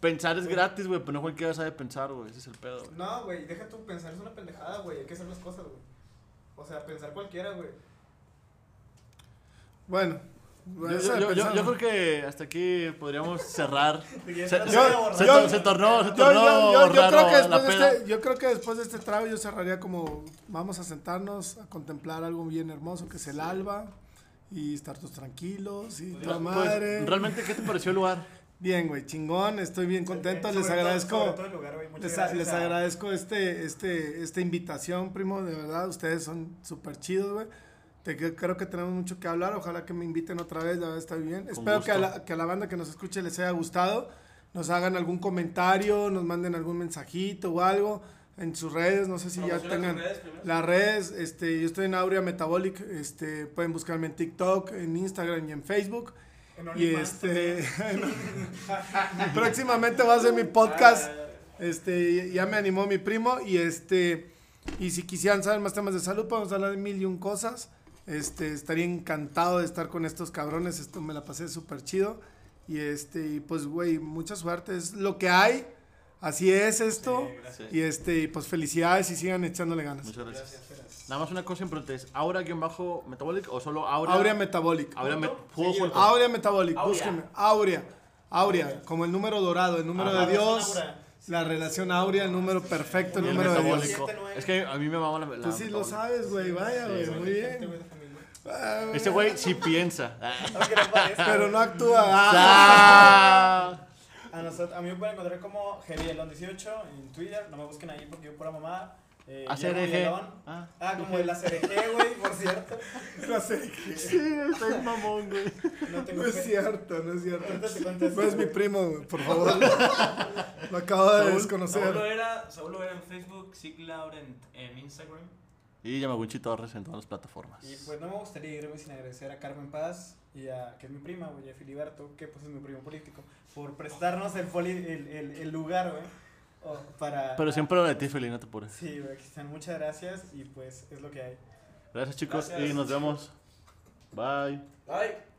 pensar es Güey. gratis, güey, pero no cualquiera sabe pensar, güey. Ese es el pedo, güey. No, güey, deja tú pensar, es una pendejada, güey. Hay que hacer las cosas, güey. O sea, pensar cualquiera, güey. Bueno, Yo, creo que hasta aquí podríamos cerrar. Se, tornó, se tornó yo- yo- yo raro creo que la después de peda. este, yo creo que después de este trago yo cerraría como vamos a sentarnos a contemplar algo bien hermoso que es el alba y estar todos tranquilos y Pues, madre. realmente, ¿qué te pareció el lugar? Bien, güey, chingón, estoy bien contento, les agradezco. todo lugar, güey. Les, gracias les a- agradezco este, este, esta invitación, primo, de verdad, ustedes son súper chidos, güey. Te, creo que tenemos mucho que hablar, ojalá que me inviten otra vez, la verdad está bien. Espero que a, la, que a la banda que nos escuche les haya gustado, nos hagan algún comentario, nos manden algún mensajito o algo en sus redes, no sé si ya tengan redes las redes, este, yo estoy en Aurea Metabolic, este, pueden buscarme en TikTok, en Instagram y en Facebook. Y este, próximamente va a ser mi podcast. Este, ya me animó mi primo y este, y si quisieran saber más temas de salud, podemos hablar de mil y un cosas. Este, estaría encantado de estar con estos cabrones, esto me la pasé súper chido. Y este, y pues güey, mucha suerte, es lo que hay, así es esto. Sí, gracias. Y este, pues felicidades y sigan echándole ganas. Muchas gracias. Gracias, gracias. Nada más una cosa importante, ¿es Aura-Metabolic o solo Aura? Aurea Metabolic. Aurea juego Sí, junto. Aurea Metabolic, Aurea. búsquenme. Aurea. Aurea, como el número dorado, el número Ajá. de Dios. La relación Aurea, el número perfecto, el número de Dios. Es que a mí me mama la, la Tú sí lo sabes, güey, vaya, güey, muy bien. güey, de familia. Ah, Este güey sí piensa. Pero no actúa. Ah. A, nosotros, a mí me pueden encontrar como Gerielon18 en Twitter. No me busquen ahí porque yo pura mamada. Eh. Ah, Ah, como el ACRG, güey, por cierto. No sé. sí, está bien mamón, güey. No tengo No es cierto, no es cierto. No es mi primo, güey, por favor. Lo acabo de desconocer. Loera, Saúl Loera en Facebook, Sig Laura en, en Instagram. Y Yamaguchi Torres en todas las plataformas. Y pues no me gustaría irme sin agradecer a Carmen Paz y a, que es mi prima, güey, a Filiberto, que pues es mi primo político, por prestarnos el, poli- el, el, el lugar, güey, o- para... Pero siempre lo de ti, Feli, no te apures. Sí, güey, Cristian, muchas gracias y pues es lo que hay. Gracias, chicos, Gracias. y nos vemos. Bye. Bye.